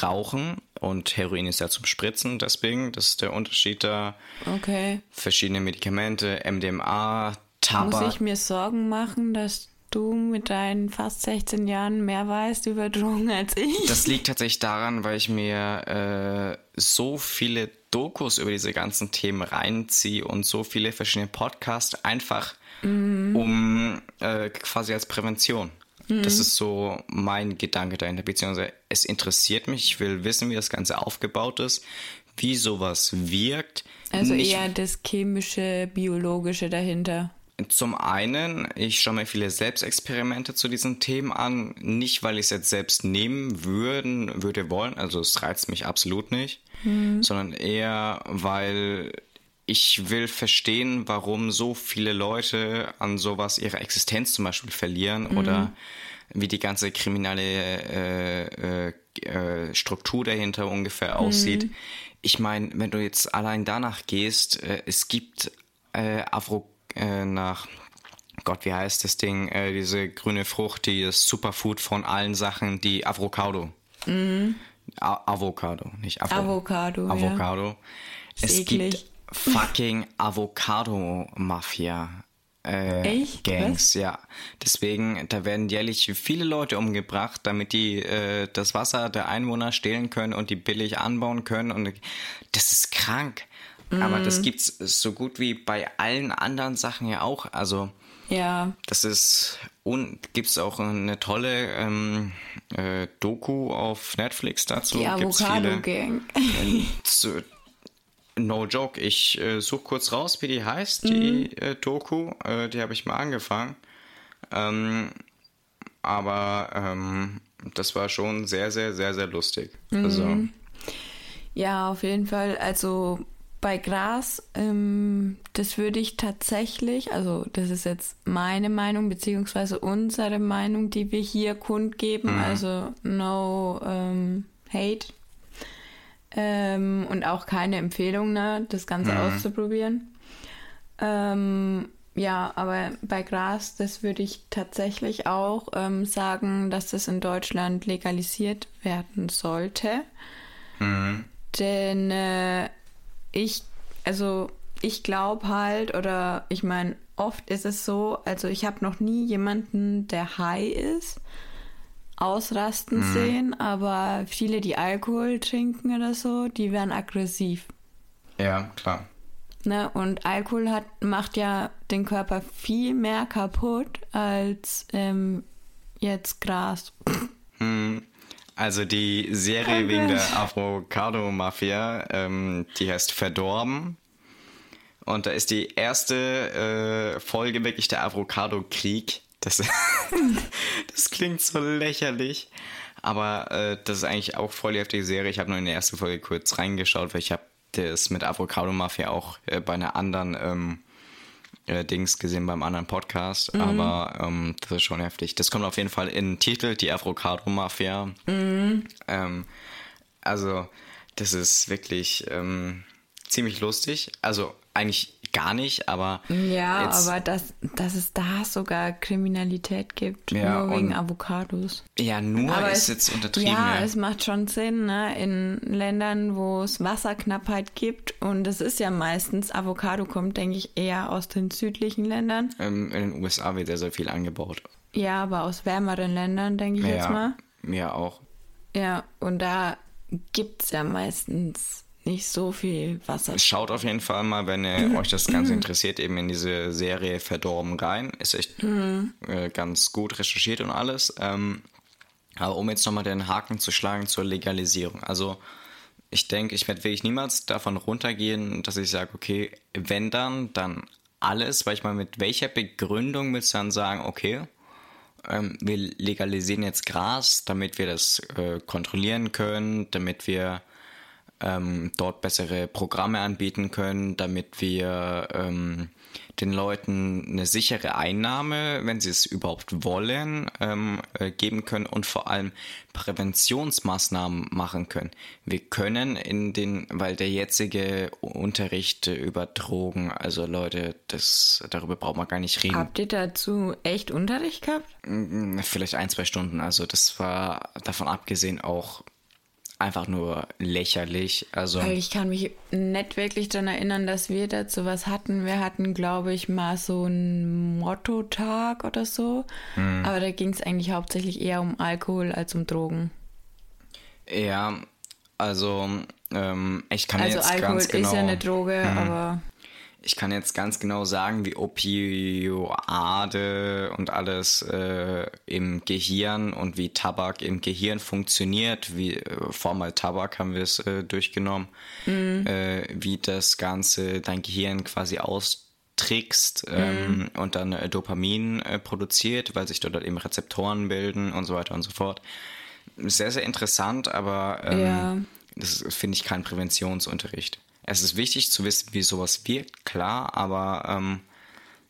Rauchen und Heroin ist ja zum Spritzen, deswegen, das ist der Unterschied da.
Okay.
Verschiedene Medikamente, MDMA, Tabak.
Muss ich mir Sorgen machen, dass du mit deinen fast 16 Jahren mehr weißt über Drogen als ich.
Das liegt tatsächlich daran, weil ich mir äh, so viele Dokus über diese ganzen Themen reinziehe und so viele verschiedene Podcasts einfach mhm. um äh, quasi als Prävention. Mhm. Das ist so mein Gedanke dahinter, beziehungsweise es interessiert mich, ich will wissen, wie das Ganze aufgebaut ist, wie sowas wirkt.
Also Nicht eher das chemische, biologische dahinter.
Zum einen, ich schaue mir viele Selbstexperimente zu diesen Themen an, nicht weil ich es jetzt selbst nehmen würden, würde wollen, also es reizt mich absolut nicht, mhm. sondern eher, weil ich will verstehen, warum so viele Leute an sowas ihre Existenz zum Beispiel verlieren mhm. oder wie die ganze kriminelle äh, äh, äh, Struktur dahinter ungefähr aussieht. Mhm. Ich meine, wenn du jetzt allein danach gehst, äh, es gibt äh, Afro äh, nach Gott, wie heißt das Ding? Diese grüne Frucht, die ist Superfood von allen Sachen, die Avocado. Mhm. Avocado, nicht
Avo Avocado.
Avocado. Ja. Es gibt fucking Avocado-Mafia. Äh, Echt? Gangs, Was? ja. Deswegen, da werden jährlich viele Leute umgebracht, damit die äh, das Wasser der Einwohner stehlen können und die billig anbauen können. Und das ist krank. Aber das mhm. gibt's so gut wie bei allen anderen Sachen ja auch. Also
ja.
Das ist und gibt's auch eine tolle ähm, äh, Doku auf Netflix dazu.
Die Avocado Gang.
Äh, no joke. Ich äh, suche kurz raus, wie die heißt, die mhm. äh, Doku. Äh, die habe ich mal angefangen. Ähm, aber ähm, das war schon sehr, sehr, sehr, sehr lustig. Mhm. Also.
Ja, auf jeden Fall. Also bei Gras, ähm, das würde ich tatsächlich, also das ist jetzt meine Meinung, beziehungsweise unsere Meinung, die wir hier kundgeben, mhm. also no ähm, hate. Ähm, und auch keine Empfehlung, ne, das Ganze mhm. auszuprobieren. Ähm, ja, aber bei Gras, das würde ich tatsächlich auch ähm, sagen, dass das in Deutschland legalisiert werden sollte. Mhm. Denn äh, ich, also ich glaube halt, oder ich meine, oft ist es so, also ich habe noch nie jemanden, der high ist, ausrasten mhm. sehen, aber viele, die Alkohol trinken oder so, die werden aggressiv.
Ja, klar.
Ne? Und Alkohol hat, macht ja den Körper viel mehr kaputt als ähm, jetzt Gras.
Mhm. Also die Serie oh wegen der Avocado-Mafia, ähm, die heißt Verdorben. Und da ist die erste äh, Folge wirklich der Avocado-Krieg. Das, das klingt so lächerlich. Aber äh, das ist eigentlich auch voll die heftige Serie. Ich habe nur in der ersten Folge kurz reingeschaut, weil ich habe das mit Avocado Mafia auch äh, bei einer anderen ähm, äh, Dings gesehen beim anderen Podcast, mhm. aber ähm, das ist schon heftig. Das kommt auf jeden Fall in den Titel, die Avocado Mafia. Mhm. Ähm, also das ist wirklich ähm, ziemlich lustig. Also eigentlich gar nicht, aber.
Ja, jetzt, aber dass, dass es da sogar Kriminalität gibt, ja, nur wegen Avocados.
Ja, nur aber ist es, jetzt untertrieben.
Ja, ja, es macht schon Sinn, ne? In Ländern, wo es Wasserknappheit gibt und es ist ja meistens, Avocado kommt, denke ich, eher aus den südlichen Ländern.
Ähm, in den USA wird sehr, sehr viel angebaut.
Ja, aber aus wärmeren Ländern, denke ich
ja,
jetzt mal.
Ja, auch.
Ja, und da gibt es ja meistens nicht so viel Wasser.
Schaut auf jeden Fall mal, wenn ihr euch das Ganze interessiert, eben in diese Serie Verdorben rein. Ist echt mhm. äh, ganz gut recherchiert und alles. Ähm, aber um jetzt nochmal den Haken zu schlagen zur Legalisierung. Also ich denke, ich werde wirklich niemals davon runtergehen, dass ich sage, okay, wenn dann, dann alles, weil ich mal mit welcher Begründung willst du dann sagen, okay, ähm, wir legalisieren jetzt Gras, damit wir das äh, kontrollieren können, damit wir ähm, dort bessere Programme anbieten können, damit wir ähm, den Leuten eine sichere Einnahme, wenn sie es überhaupt wollen, ähm, äh, geben können und vor allem Präventionsmaßnahmen machen können. Wir können in den, weil der jetzige Unterricht über Drogen, also Leute, das darüber braucht man gar nicht reden.
Habt ihr dazu echt Unterricht gehabt?
Mm, vielleicht ein, zwei Stunden. Also das war davon abgesehen auch einfach nur lächerlich. Also
Weil ich kann mich nicht wirklich daran erinnern, dass wir dazu was hatten. Wir hatten, glaube ich, mal so einen Motto-Tag oder so. Hm. Aber da ging es eigentlich hauptsächlich eher um Alkohol als um Drogen.
Ja, also ähm, ich kann
also
jetzt
Alkohol
ganz genau...
ist ja eine Droge, hm. aber
ich kann jetzt ganz genau sagen, wie Opioide und alles äh, im Gehirn und wie Tabak im Gehirn funktioniert, wie äh, vormal Tabak haben wir es äh, durchgenommen, mhm. äh, wie das Ganze dein Gehirn quasi austrickst ähm, mhm. und dann äh, Dopamin äh, produziert, weil sich dort halt eben Rezeptoren bilden und so weiter und so fort. Sehr, sehr interessant, aber ähm, ja. das finde ich kein Präventionsunterricht. Es ist wichtig zu wissen, wie sowas wirkt, klar, aber ähm,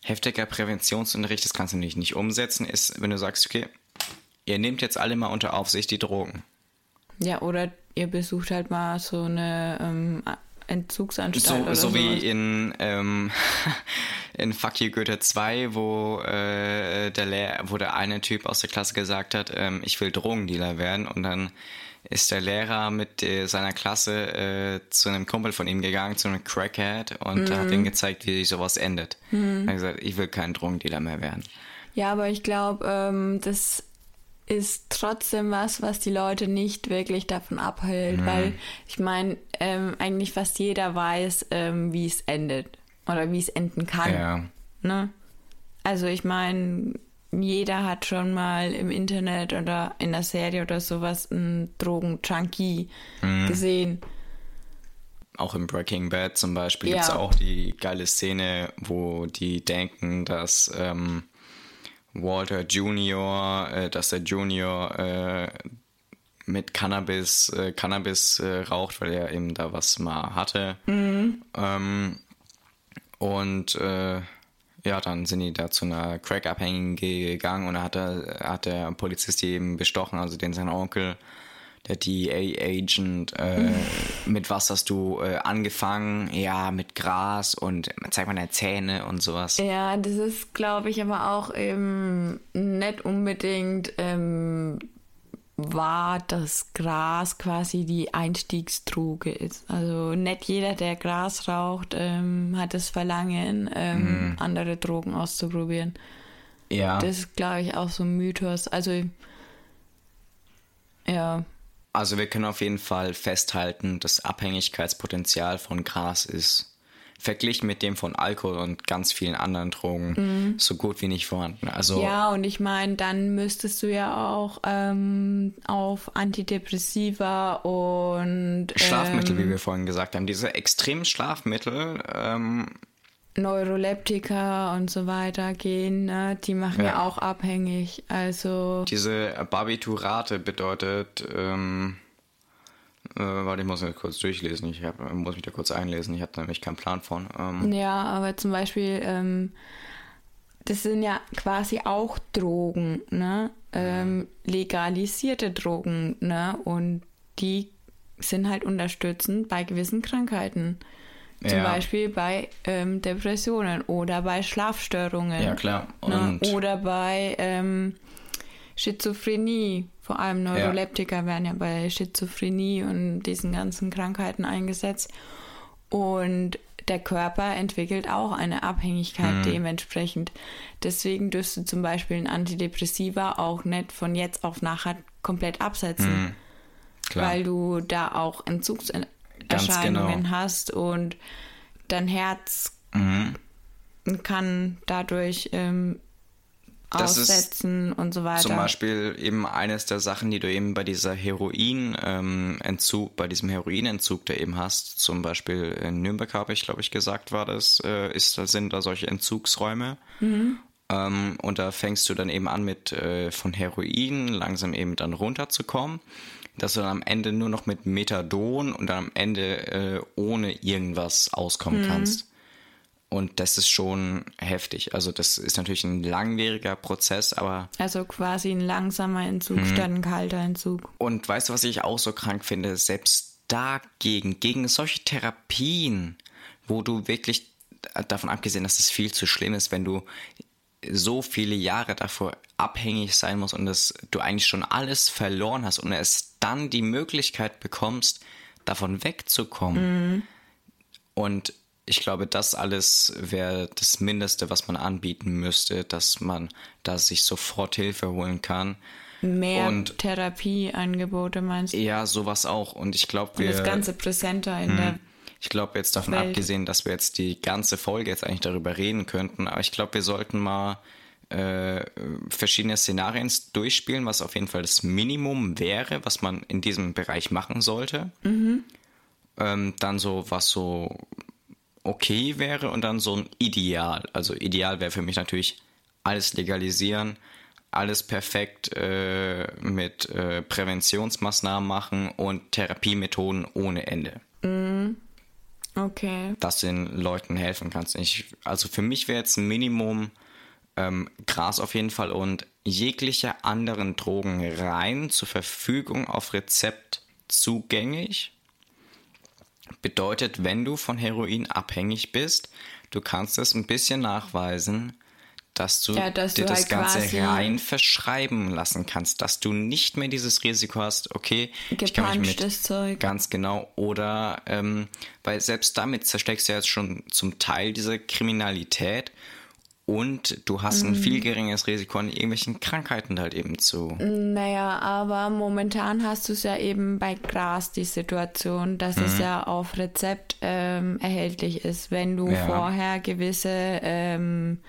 heftiger Präventionsunterricht, das kannst du nicht, nicht umsetzen, ist, wenn du sagst, okay, ihr nehmt jetzt alle mal unter Aufsicht die Drogen.
Ja, oder ihr besucht halt mal so eine ähm, Entzugsanstalt.
So,
oder
so wie in, ähm, in Fuck You Goethe 2, wo, äh, der Lehr wo der eine Typ aus der Klasse gesagt hat, ähm, ich will Drogendealer werden und dann ist der Lehrer mit äh, seiner Klasse äh, zu einem Kumpel von ihm gegangen, zu einem Crackhead und mhm. hat ihm gezeigt, wie sowas endet. Mhm. Er hat gesagt, ich will kein Drogendealer mehr werden.
Ja, aber ich glaube, ähm, das ist trotzdem was, was die Leute nicht wirklich davon abhält, mhm. weil ich meine, ähm, eigentlich fast jeder weiß, ähm, wie es endet oder wie es enden kann. Ja. Ne? Also ich meine, jeder hat schon mal im Internet oder in der Serie oder sowas einen Drogen-Junkie mhm. gesehen.
Auch im Breaking Bad zum Beispiel ja. gibt es auch die geile Szene, wo die denken, dass ähm, Walter Junior, äh, dass der Junior äh, mit Cannabis, äh, Cannabis äh, raucht, weil er eben da was mal hatte. Mhm. Ähm, und äh, ja, dann sind die da zu einer Crack-Abhängigen gegangen und da hat, er, hat der Polizist die eben bestochen, also den sein Onkel, der DA-Agent, äh, mit was hast du äh, angefangen? Ja, mit Gras und zeig mal deine Zähne und sowas.
Ja, das ist, glaube ich, aber auch eben nicht unbedingt ähm, war, dass Gras quasi die Einstiegsdroge ist. Also nicht jeder, der Gras raucht, ähm, hat das Verlangen, ähm, mm. andere Drogen auszuprobieren. Ja. Das ist, glaube ich, auch so ein Mythos. Also, ja.
Also wir können auf jeden Fall festhalten, das Abhängigkeitspotenzial von Gras ist verglichen mit dem von Alkohol und ganz vielen anderen Drogen mhm. so gut wie nicht vorhanden. Also
ja, und ich meine, dann müsstest du ja auch ähm, auf Antidepressiva und
Schlafmittel,
ähm,
wie wir vorhin gesagt haben, diese extremen Schlafmittel. Ähm,
Neuroleptika und so weiter gehen, ne? die machen ja. ja auch abhängig. Also
diese Barbiturate bedeutet ähm, äh, warte, ich muss mir kurz durchlesen. Ich hab, muss mich da kurz einlesen. Ich habe nämlich keinen Plan von.
Ähm. Ja, aber zum Beispiel, ähm, das sind ja quasi auch Drogen, ne? Ähm, legalisierte Drogen, ne? Und die sind halt unterstützend bei gewissen Krankheiten. Zum
Ja.
Beispiel bei ähm, Depressionen oder bei Schlafstörungen.
Ja, klar.
Ne? Oder bei ähm, Schizophrenie. Vor allem Neuroleptika werden ja bei Schizophrenie und diesen ganzen Krankheiten eingesetzt. Und der Körper entwickelt auch eine Abhängigkeit
Mhm.
dementsprechend. Deswegen dürfst du zum Beispiel ein Antidepressiva auch nicht von jetzt auf nachher komplett absetzen,
klar.
weil du da auch Entzugserscheinungen
genau.
hast und dein Herz
Mhm.
kann dadurch ähm,
Das
aussetzen und so weiter.
Zum Beispiel eben eines der Sachen, die du eben bei dieser Heroinentzug, bei diesem Heroinentzug, der eben hast, zum Beispiel in Nürnberg habe ich, glaube ich, gesagt, war das, äh, ist, sind da solche Entzugsräume. Ähm, und da fängst du dann eben an mit äh, von Heroin langsam eben dann runterzukommen, dass du dann am Ende nur noch mit Methadon und dann am Ende äh, ohne irgendwas auskommen kannst. Und das ist schon heftig. Also das ist natürlich ein langwieriger Prozess, aber
Also quasi ein langsamer Entzug
Mhm.
statt ein kalter Entzug.
Und weißt du, was ich auch so krank finde? Selbst dagegen, gegen solche Therapien, wo du wirklich, davon abgesehen, dass es viel zu schlimm ist, wenn du so viele Jahre davor abhängig sein musst und dass du eigentlich schon alles verloren hast und erst dann die Möglichkeit bekommst, davon wegzukommen. Und ich glaube, das alles wäre das Mindeste, was man anbieten müsste, dass man da sich sofort Hilfe holen kann.
Mehr
Und-
Therapieangebote meinst du?
Ja, sowas auch. Und ich glaube,
Und
wir.
das Ganze präsenter in der
Ich glaube jetzt davon
Welt.
abgesehen, dass wir jetzt die ganze Folge jetzt eigentlich darüber reden könnten, aber ich glaube, wir sollten mal äh, verschiedene Szenarien durchspielen, was auf jeden Fall das Minimum wäre, was man in diesem Bereich machen sollte. Ähm, dann so, was so okay wäre und dann so ein Ideal. Also Ideal wäre für mich natürlich alles legalisieren, alles perfekt äh, mit äh, Präventionsmaßnahmen machen und Therapiemethoden ohne Ende
Okay.
dass du den Leuten helfen kannst. Ich, also für mich wäre jetzt ein Minimum ähm, Gras auf jeden Fall und jegliche anderen Drogen rein zur Verfügung auf Rezept zugänglich. Bedeutet, wenn du von Heroin abhängig bist, du kannst es ein bisschen nachweisen, dass du
Ja, dass
dir
du
das
halt
Ganze rein verschreiben lassen kannst, dass du nicht mehr dieses Risiko hast, okay, ich kann mich mit
Zeug.
Ganz genau. Oder, ähm, weil selbst damit zersteckst du ja jetzt schon zum Teil diese Kriminalität und du hast ein
Mhm.
viel geringeres Risiko an irgendwelchen Krankheiten halt eben zu.
Naja, aber momentan hast du es ja eben bei Gras die Situation, dass es ja auf Rezept ähm, erhältlich ist, wenn du
Ja.
vorher gewisse ähm,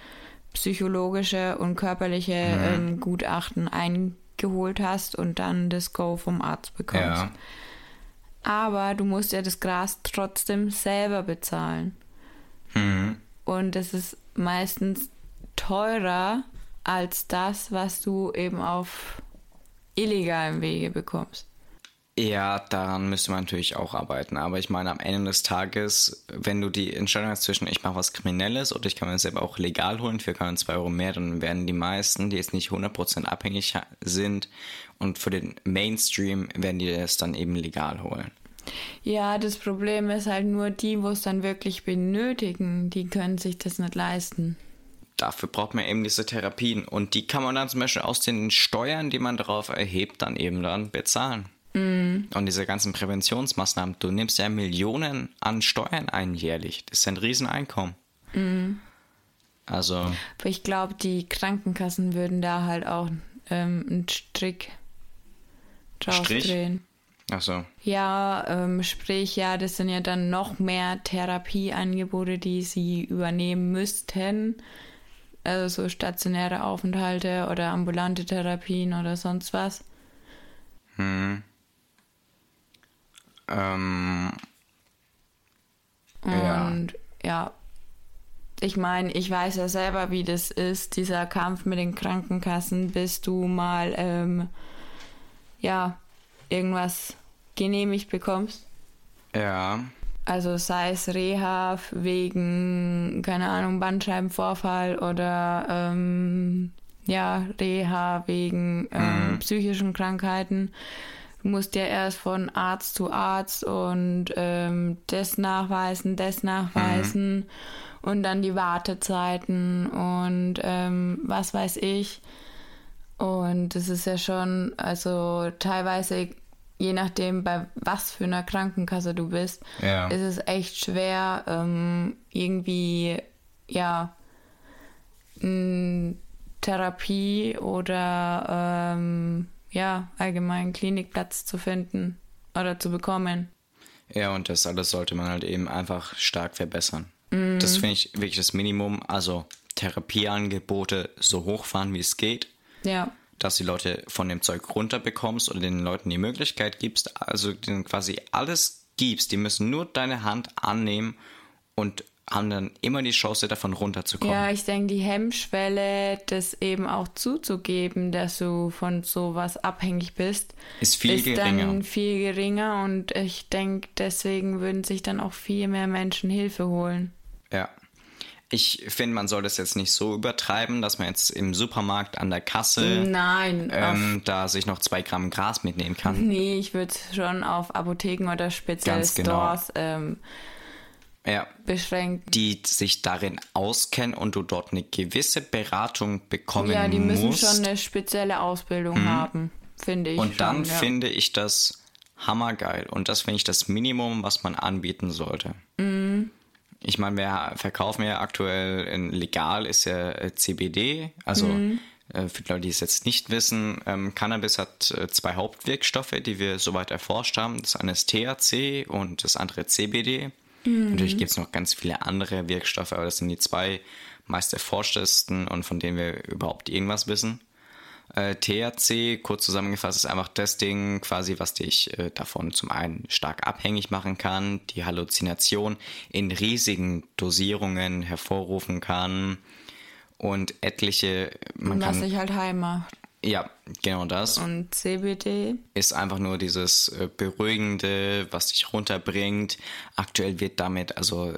psychologische und körperliche ähm, Gutachten eingeholt hast und dann das Go vom Arzt bekommst.
Ja.
Aber du musst ja das Gras trotzdem selber bezahlen.
Mhm.
Und das ist meistens teurer als das, was du eben auf illegalem Wege bekommst.
Ja, daran müsste man natürlich auch arbeiten. Aber ich meine, am Ende des Tages, wenn du die Entscheidung hast zwischen ich mache was Kriminelles oder ich kann mir das selber auch legal holen für keine 2 Euro mehr, dann werden die meisten, die jetzt nicht 100% abhängig sind und für den Mainstream, werden die das dann eben legal holen.
Ja, das Problem ist halt nur die, wo es dann wirklich benötigen, die können sich das nicht leisten.
Dafür braucht man eben diese Therapien. Und die kann man dann zum Beispiel aus den Steuern, die man darauf erhebt, dann eben dann bezahlen. Und diese ganzen Präventionsmaßnahmen, du nimmst ja Millionen an Steuern ein jährlich. Das ist ein Rieseneinkommen. Also,
Aber ich glaube, die Krankenkassen würden da halt auch ähm, einen Strick drauf
Strich?
drehen.
also,
Ja, ähm, sprich, ja, das sind ja dann noch mehr Therapieangebote, die sie übernehmen müssten. Also so stationäre Aufenthalte oder ambulante Therapien oder sonst was.
ähm, ja.
Und ja, ich meine, ich weiß ja selber, wie das ist, dieser Kampf mit den Krankenkassen, bis du mal, ähm, ja, irgendwas genehmigt bekommst.
Ja,
Also sei es Reha wegen, keine Ahnung, Bandscheibenvorfall oder ähm, ja, Reha wegen ähm, psychischen Krankheiten. du musst ja erst von Arzt zu Arzt und ähm, das nachweisen, das nachweisen mhm. und dann die Wartezeiten und ähm, was weiß ich. Und das ist ja schon, also teilweise, je nachdem, bei was für einer Krankenkasse du bist, ja. ist es echt schwer, ähm, irgendwie, ja, Therapie oder ähm, ja, allgemein Klinikplatz zu finden oder zu bekommen.
Ja, und das alles sollte man halt eben einfach stark verbessern. Mm. Das finde ich wirklich das Minimum. Also Therapieangebote so hochfahren, wie es geht.
Ja.
Dass die Leute von dem Zeug runterbekommst oder den Leuten die Möglichkeit gibst, also denen quasi alles gibst. Die müssen nur deine Hand annehmen und haben dann immer die Chance, davon runterzukommen.
Ja, ich denke, die Hemmschwelle, das eben auch zuzugeben, dass du von sowas abhängig bist,
ist viel ist geringer. Dann
viel geringer und ich denke, deswegen würden sich dann auch viel mehr Menschen Hilfe holen.
Ja. Ich finde, man soll das jetzt nicht so übertreiben, dass man jetzt im Supermarkt an der Kasse
Nein,
ähm, da sich noch zwei Gramm Gras mitnehmen kann.
Nee, ich würde schon auf Apotheken oder spezielle Ganz genau. Stores ähm,
ja,
beschränkt.
Die sich darin auskennen und du dort eine gewisse Beratung bekommen musst. Ja,
die
müssen
musst. schon eine spezielle Ausbildung mhm. haben, finde ich.
Und
schon,
dann
ja.
finde ich das hammergeil. Und das finde ich das Minimum, was man anbieten sollte.
Mhm.
Ich meine, wir verkaufen ja aktuell legal ist ja äh, CBD, also mhm. Äh, für Leute, die es jetzt nicht wissen, ähm, Cannabis hat äh, zwei Hauptwirkstoffe, die wir soweit erforscht haben. Das eine ist THC und das andere CBD. Mhm. Natürlich gibt es noch ganz viele andere Wirkstoffe, aber das sind die zwei meist erforschtesten und von denen wir überhaupt irgendwas wissen. Äh, THC, kurz zusammengefasst, ist einfach das Ding quasi, was dich äh, davon zum einen stark abhängig machen kann, die Halluzination in riesigen Dosierungen hervorrufen kann und etliche.
Man was kann, sich halt heim macht.
Ja, genau das.
Und CBD?
Ist einfach nur dieses äh, Beruhigende, was dich runterbringt. Aktuell wird damit, also.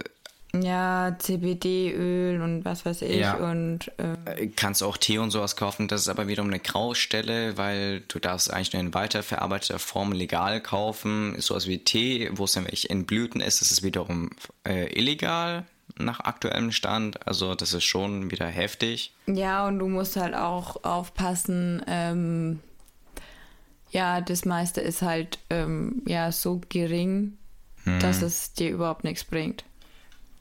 Ja, CBD-Öl und was weiß ich. Ja. Und,
äh, Kannst auch Tee und sowas kaufen. Das ist aber wiederum eine Graustelle, weil du darfst eigentlich nur in weiterverarbeiteter Form legal kaufen. Sowas wie Tee, wo es nämlich in Blüten ist, das ist wiederum äh, illegal nach aktuellem Stand. Also das ist schon wieder heftig.
Ja, und du musst halt auch aufpassen. Ähm, ja, das meiste ist halt ähm, ja so gering, hm. dass es dir überhaupt nichts bringt.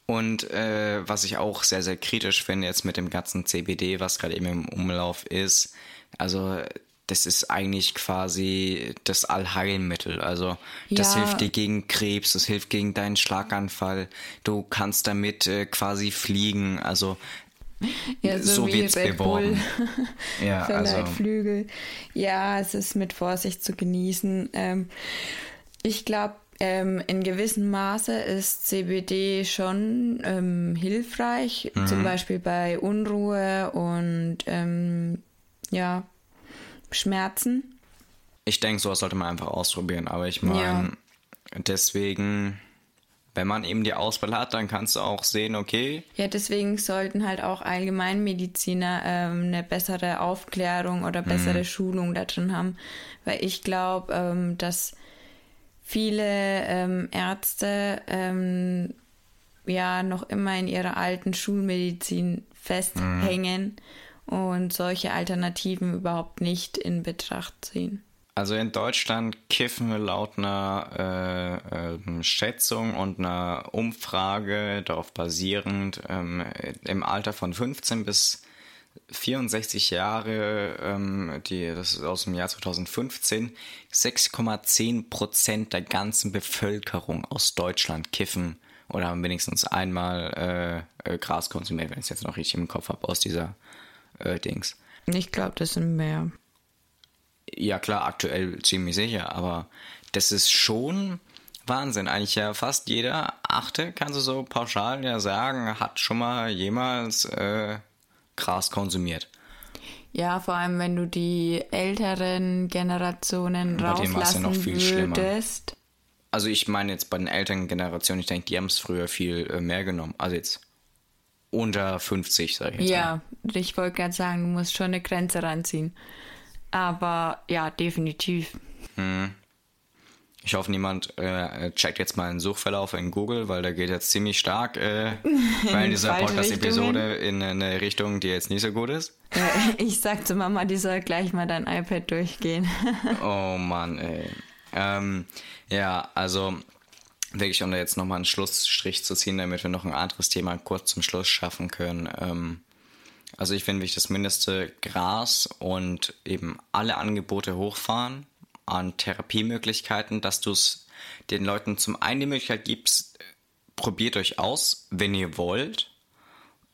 Und äh, was ich auch sehr, sehr kritisch finde jetzt mit dem ganzen CBD, was gerade eben im Umlauf ist, also das ist eigentlich quasi das Allheilmittel. Also das ja. hilft dir gegen Krebs, das hilft gegen deinen Schlaganfall. Du kannst damit äh, quasi fliegen. Also
ja, so, so wird es beworben.
ja, also
Flügel. Ja, es ist mit Vorsicht zu genießen. Ähm, ich glaube, ähm, in gewissem Maße ist CBD schon ähm, hilfreich, mhm. zum Beispiel bei Unruhe und ähm, ja, Schmerzen?
Ich denke, sowas sollte man einfach ausprobieren. Aber ich meine, ja. deswegen, wenn man eben die Auswahl hat, dann kannst du auch sehen, okay.
Ja, deswegen sollten halt auch Allgemeinmediziner ähm, eine bessere Aufklärung oder bessere mhm. Schulung da drin haben. Weil ich glaube, ähm, dass viele ähm, Ärzte ähm, ja noch immer in ihrer alten Schulmedizin festhängen. Mhm und solche Alternativen überhaupt nicht in Betracht ziehen.
Also in Deutschland kiffen wir laut einer äh, äh, Schätzung und einer Umfrage darauf basierend ähm, im Alter von 15 bis 64 Jahre, ähm, die, das ist aus dem Jahr 2015, 6,10 Prozent der ganzen Bevölkerung aus Deutschland kiffen oder haben wenigstens einmal äh, äh Gras konsumiert, wenn ich es jetzt noch richtig im Kopf habe, aus dieser äh, Dings.
Ich glaube, das sind mehr.
Ja, klar, aktuell ziemlich sicher, aber das ist schon Wahnsinn. Eigentlich ja fast jeder Achte, kannst du so pauschal ja sagen, hat schon mal jemals äh, Gras konsumiert.
Ja, vor allem wenn du die älteren Generationen bei rauslassen ja noch viel würdest.
Schlimmer. Also ich meine jetzt bei den älteren Generationen, ich denke, die haben es früher viel äh, mehr genommen. Also jetzt unter 50, sage ich jetzt
Ja, mal. ich wollte gerade sagen, du musst schon eine Grenze ranziehen. Aber ja, definitiv.
Hm. Ich hoffe, niemand äh, checkt jetzt mal einen Suchverlauf in Google, weil der geht jetzt ziemlich stark äh, bei dieser Podcast-Episode in eine Richtung, die jetzt nicht so gut ist.
Ja, ich sag zu Mama, die soll gleich mal dein iPad durchgehen.
oh Mann, ey. Ähm, ja, also wirklich, um da jetzt nochmal einen Schlussstrich zu ziehen, damit wir noch ein anderes Thema kurz zum Schluss schaffen können. Ähm, also ich finde wirklich das mindeste Gras und eben alle Angebote hochfahren an Therapiemöglichkeiten, dass du es den Leuten zum einen die Möglichkeit gibst, probiert euch aus, wenn ihr wollt.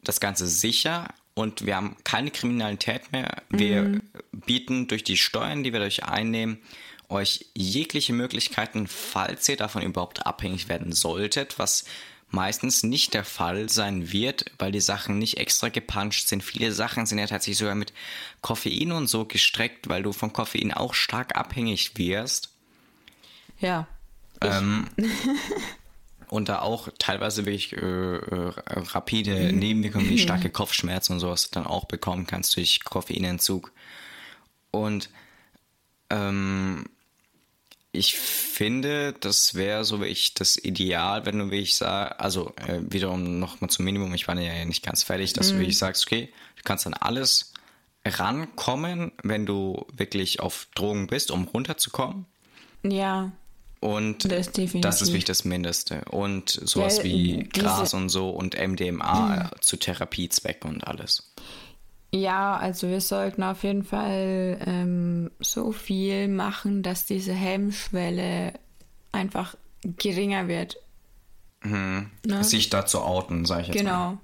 Das Ganze sicher und wir haben keine Kriminalität mehr. Wir mhm. bieten durch die Steuern, die wir durch einnehmen, euch jegliche Möglichkeiten, falls ihr davon überhaupt abhängig werden solltet, was meistens nicht der Fall sein wird, weil die Sachen nicht extra gepuncht sind. Viele Sachen sind ja tatsächlich sogar mit Koffein und so gestreckt, weil du von Koffein auch stark abhängig wirst.
Ja.
Ähm, und da auch teilweise wirklich äh, äh, rapide Nebenwirkungen wie starke Kopfschmerzen und sowas dann auch bekommen kannst durch Koffeinentzug. Und ähm, ich finde, das wäre so wie ich das Ideal, wenn du wie ich sage, also äh, wiederum nochmal zum Minimum, ich war ja nicht ganz fertig, dass mm. du wie ich sagst, okay, du kannst dann alles rankommen, wenn du wirklich auf Drogen bist, um runterzukommen.
Ja.
Und das, das ist wirklich das Mindeste. Und sowas ja, wie Gras und so und MDMA mhm. zu Therapiezwecken und alles.
Ja, also wir sollten auf jeden Fall ähm, so viel machen, dass diese Hemmschwelle einfach geringer wird.
Mhm. Ne? Sich dazu outen, sage ich jetzt
genau.
mal.
Genau.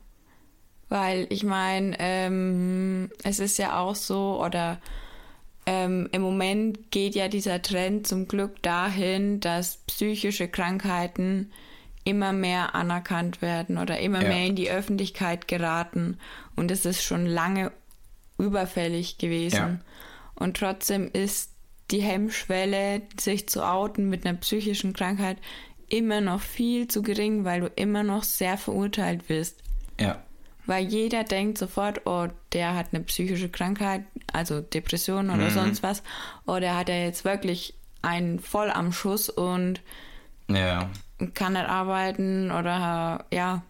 Weil ich meine, ähm, es ist ja auch so, oder ähm, im Moment geht ja dieser Trend zum Glück dahin, dass psychische Krankheiten immer mehr anerkannt werden oder immer ja. mehr in die Öffentlichkeit geraten. Und es ist schon lange überfällig gewesen. Ja. Und trotzdem ist die Hemmschwelle, sich zu outen mit einer psychischen Krankheit, immer noch viel zu gering, weil du immer noch sehr verurteilt wirst.
Ja.
Weil jeder denkt sofort, oh, der hat eine psychische Krankheit, also Depression oder mhm. sonst was. Oder oh, hat er jetzt wirklich einen voll am Schuss und
ja
kann nicht arbeiten oder ja.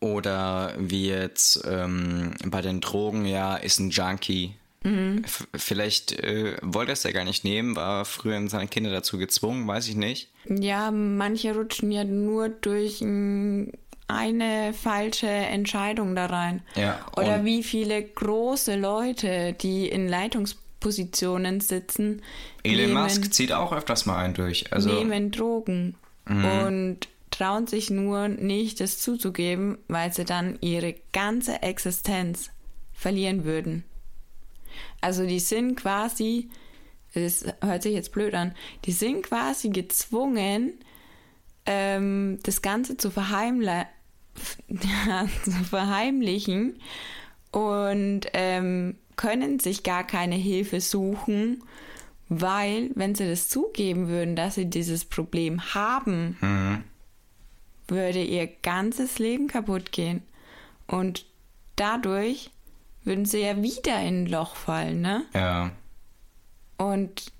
Oder wie jetzt ähm, bei den Drogen, ja, ist ein Junkie. Mhm. Vielleicht äh, wollte er es ja gar nicht nehmen, war früher in seine Kinder dazu gezwungen, weiß ich nicht.
Ja, manche rutschen ja nur durch ein, eine falsche Entscheidung da rein.
Ja,
Oder wie viele große Leute, die in Leitungspositionen sitzen.
Elon nehmen, Musk zieht auch öfters mal einen durch. Also,
nehmen Drogen mhm. und trauen sich nur nicht, das zuzugeben, weil sie dann ihre ganze Existenz verlieren würden. Also die sind quasi, das hört sich jetzt blöd an, die sind quasi gezwungen, ähm, das Ganze zu, verheimle zu verheimlichen und ähm, können sich gar keine Hilfe suchen weil, wenn sie das zugeben würden, dass sie dieses Problem haben, mhm. würde ihr ganzes Leben kaputt gehen. Und dadurch würden sie ja wieder in ein Loch fallen, ne?
Ja.
Und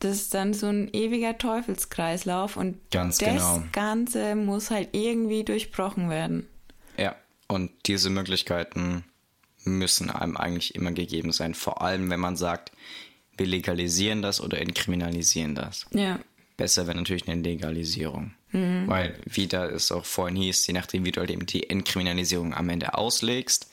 das ist dann so ein ewiger Teufelskreislauf und
Ganz
das
genau.
Ganze muss halt irgendwie durchbrochen werden.
Ja, und diese Möglichkeiten müssen einem eigentlich immer gegeben sein. Vor allem, wenn man sagt, wir legalisieren das oder entkriminalisieren das.
Ja.
Besser wäre natürlich eine Legalisierung. Mhm. Weil, wie da es auch vorhin hieß, je nachdem, wie du halt eben die Entkriminalisierung am Ende auslegst,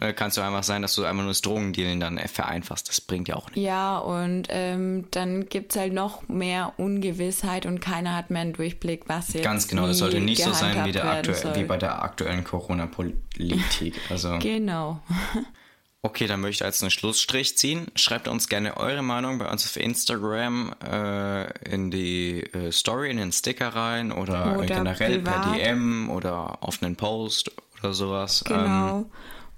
äh, kann es doch einfach sein, dass du einfach nur das Drogendealen dann vereinfachst. Das bringt ja auch nichts.
Ja, und ähm, dann gibt es halt noch mehr Ungewissheit und keiner hat mehr einen Durchblick, was jetzt
Ganz genau, das sollte nicht so sein wie, der wie bei der aktuellen Corona-Politik. Also,
genau.
Okay, dann möchte ich als einen Schlussstrich ziehen. Schreibt uns gerne eure Meinung bei uns auf Instagram äh, in die äh, Story, in den Sticker rein oder, oder generell privat. per DM oder auf einen Post oder sowas.
Genau. Ähm,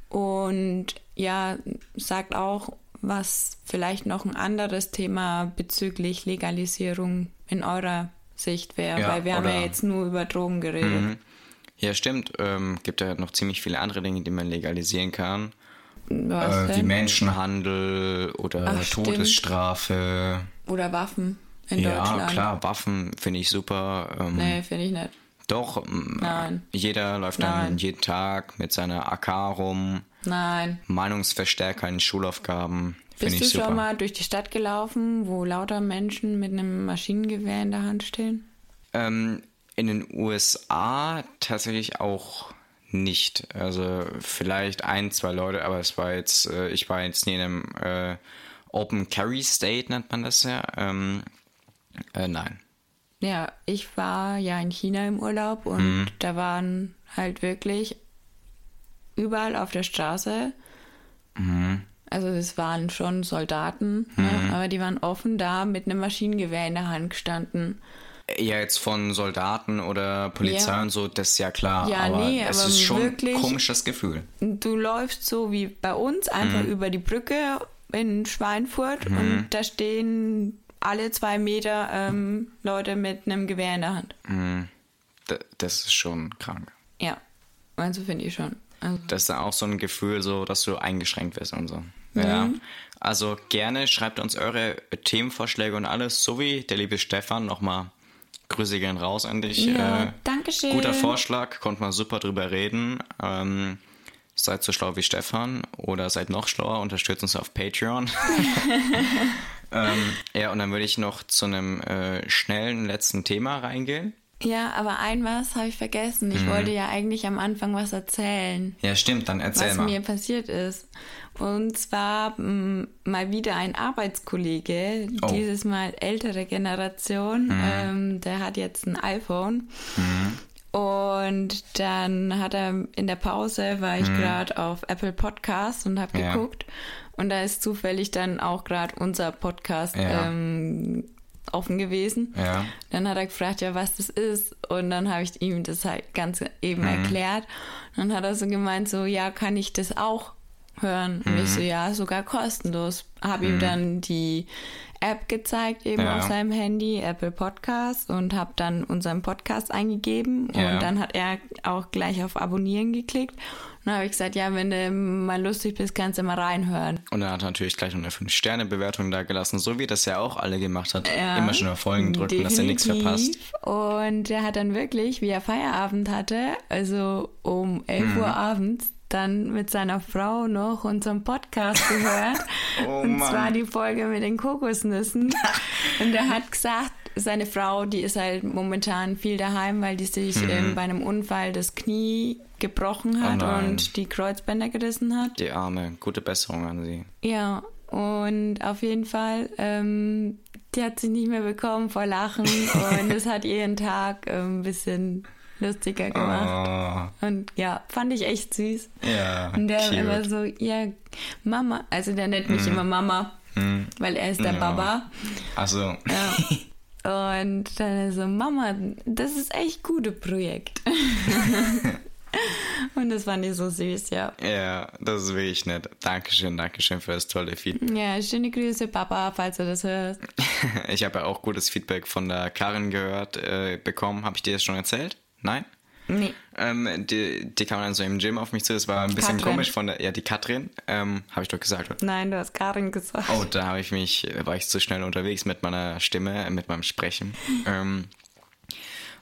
Und ja, sagt auch, was vielleicht noch ein anderes Thema bezüglich Legalisierung in eurer Sicht wäre, ja, weil wir haben ja jetzt nur über Drogen geredet. Mhm.
Ja, stimmt. Ähm, gibt ja noch ziemlich viele andere Dinge, die man legalisieren kann. Was äh, wie Menschenhandel oder Ach, Todesstrafe.
Oder Waffen. in
ja,
Deutschland.
klar, Waffen finde ich super. Ähm,
Nee, finde ich nicht.
Doch, ähm,
Nein.
jeder läuft dann
Nein.
jeden Tag mit seiner AK rum.
Nein.
Meinungsverstärker in Schulaufgaben.
Bist
ich
du
super.
schon mal durch die Stadt gelaufen, wo lauter Menschen mit einem Maschinengewehr in der Hand stehen?
Ähm, in den USA tatsächlich auch nicht. Also vielleicht ein, zwei Leute, aber es war jetzt, äh, ich war jetzt nie in einem äh, Open Carry State, nennt man das ja. Ähm, äh, nein.
Ja, ich war ja in China im Urlaub und
Mhm.
da waren halt wirklich überall auf der Straße,
Mhm.
also es waren schon Soldaten, ne, aber die waren offen da mit einem Maschinengewehr in der Hand gestanden.
Ja, jetzt von Soldaten oder Polizei
Ja.
und so, das ist ja klar.
Ja,
aber
nee,
es
aber
ist schon
wirklich-
ein komisches Gefühl.
Du läufst so wie bei uns einfach
Mhm.
über die Brücke in Schweinfurt und da stehen alle zwei Meter ähm, Leute mit einem Gewehr in der Hand.
D das ist schon krank.
Ja, also finde ich schon. Also,
Das ist dann auch so ein Gefühl, so, dass du eingeschränkt wirst und so. Ja. Also gerne schreibt uns eure Themenvorschläge und alles, so wie der liebe Stefan. Nochmal Grüße gehen raus an dich.
Ja,
äh,
Dankeschön.
Guter Vorschlag, konnte man super drüber reden. Ähm, seid so schlau wie Stefan oder seid noch schlauer, unterstützt uns auf Patreon. ähm, ja, und dann würde ich noch zu einem äh, schnellen letzten Thema reingehen.
Ja, aber ein was habe ich vergessen.
Mhm.
Ich wollte ja eigentlich am Anfang was erzählen,
Ja, stimmt, dann erzähl
was
mal.
mir passiert ist. Und zwar m, mal wieder ein Arbeitskollege,
Oh. Mhm.
dieses Mal ältere Generation, ähm, der hat jetzt ein iPhone. Und dann hat er in der Pause, war ich gerade auf Apple Podcast und habe
Mhm. Ja.
geguckt. Und da ist zufällig dann auch gerade unser Podcast
Ja.
ähm, offen gewesen.
Ja.
Dann hat er gefragt, ja, was das ist. Und dann habe ich ihm das halt ganz eben
Mhm.
erklärt. Und dann hat er so gemeint, so, ja, kann ich das auch hören? Und
Mhm.
ich so, ja, sogar kostenlos. Habe ihm dann die App gezeigt, eben
Ja.
auf seinem Handy, Apple Podcast, und habe dann unseren Podcast eingegeben.
Ja.
Und dann hat er auch gleich auf Abonnieren geklickt. Und dann habe ich gesagt, ja, wenn du mal lustig bist, kannst du mal reinhören.
Und er hat natürlich gleich noch eine 5-Sterne-Bewertung da gelassen, so wie das ja auch alle gemacht hat.
Ja,
Immer schon auf Folgen drücken, dass er nichts verpasst.
definitiv. Und er hat dann wirklich, wie er Feierabend hatte, also um 11 Uhr abends, dann mit seiner Frau noch unseren Podcast gehört.
Oh
und
Mann.
zwar die Folge mit den Kokosnüssen. und er hat gesagt, seine Frau, die ist halt momentan viel daheim, weil die sich ähm, bei einem Unfall das Knie gebrochen hat
Mhm. Oh
und die Kreuzbänder gerissen hat.
Die Arme, gute Besserung an sie.
Ja, und auf jeden Fall, ähm, die hat sich nicht mehr bekommen vor Lachen und es hat ihren Tag ähm, ein bisschen lustiger gemacht.
Oh,
Und ja, fand ich echt süß.
ja,
Und der
cute.
immer so, ja, Mama, also der nennt mich immer Mama, weil er ist der
Ja.
Baba.
Also,
Ja. Und dann ist so, Mama, das ist echt gute Projekt. und das fand ich so süß, ja.
ja, das ist wirklich nett. Dankeschön, Dankeschön für das tolle Feedback.
Ja, schöne Grüße, Papa, falls du das hörst.
Ich habe ja auch gutes Feedback von der Karin gehört, äh, bekommen. Habe ich dir das schon erzählt? Nein?
Nee.
Ähm, die, die kam dann so im Gym auf mich zu. Das war ein bisschen
Katrin.
komisch von der, ja, die Katrin, ähm, habe ich doch gesagt. oder?
Nein, du hast Karin gesagt.
Oh, da habe ich mich, war ich zu schnell unterwegs mit meiner Stimme, mit meinem Sprechen. Ähm,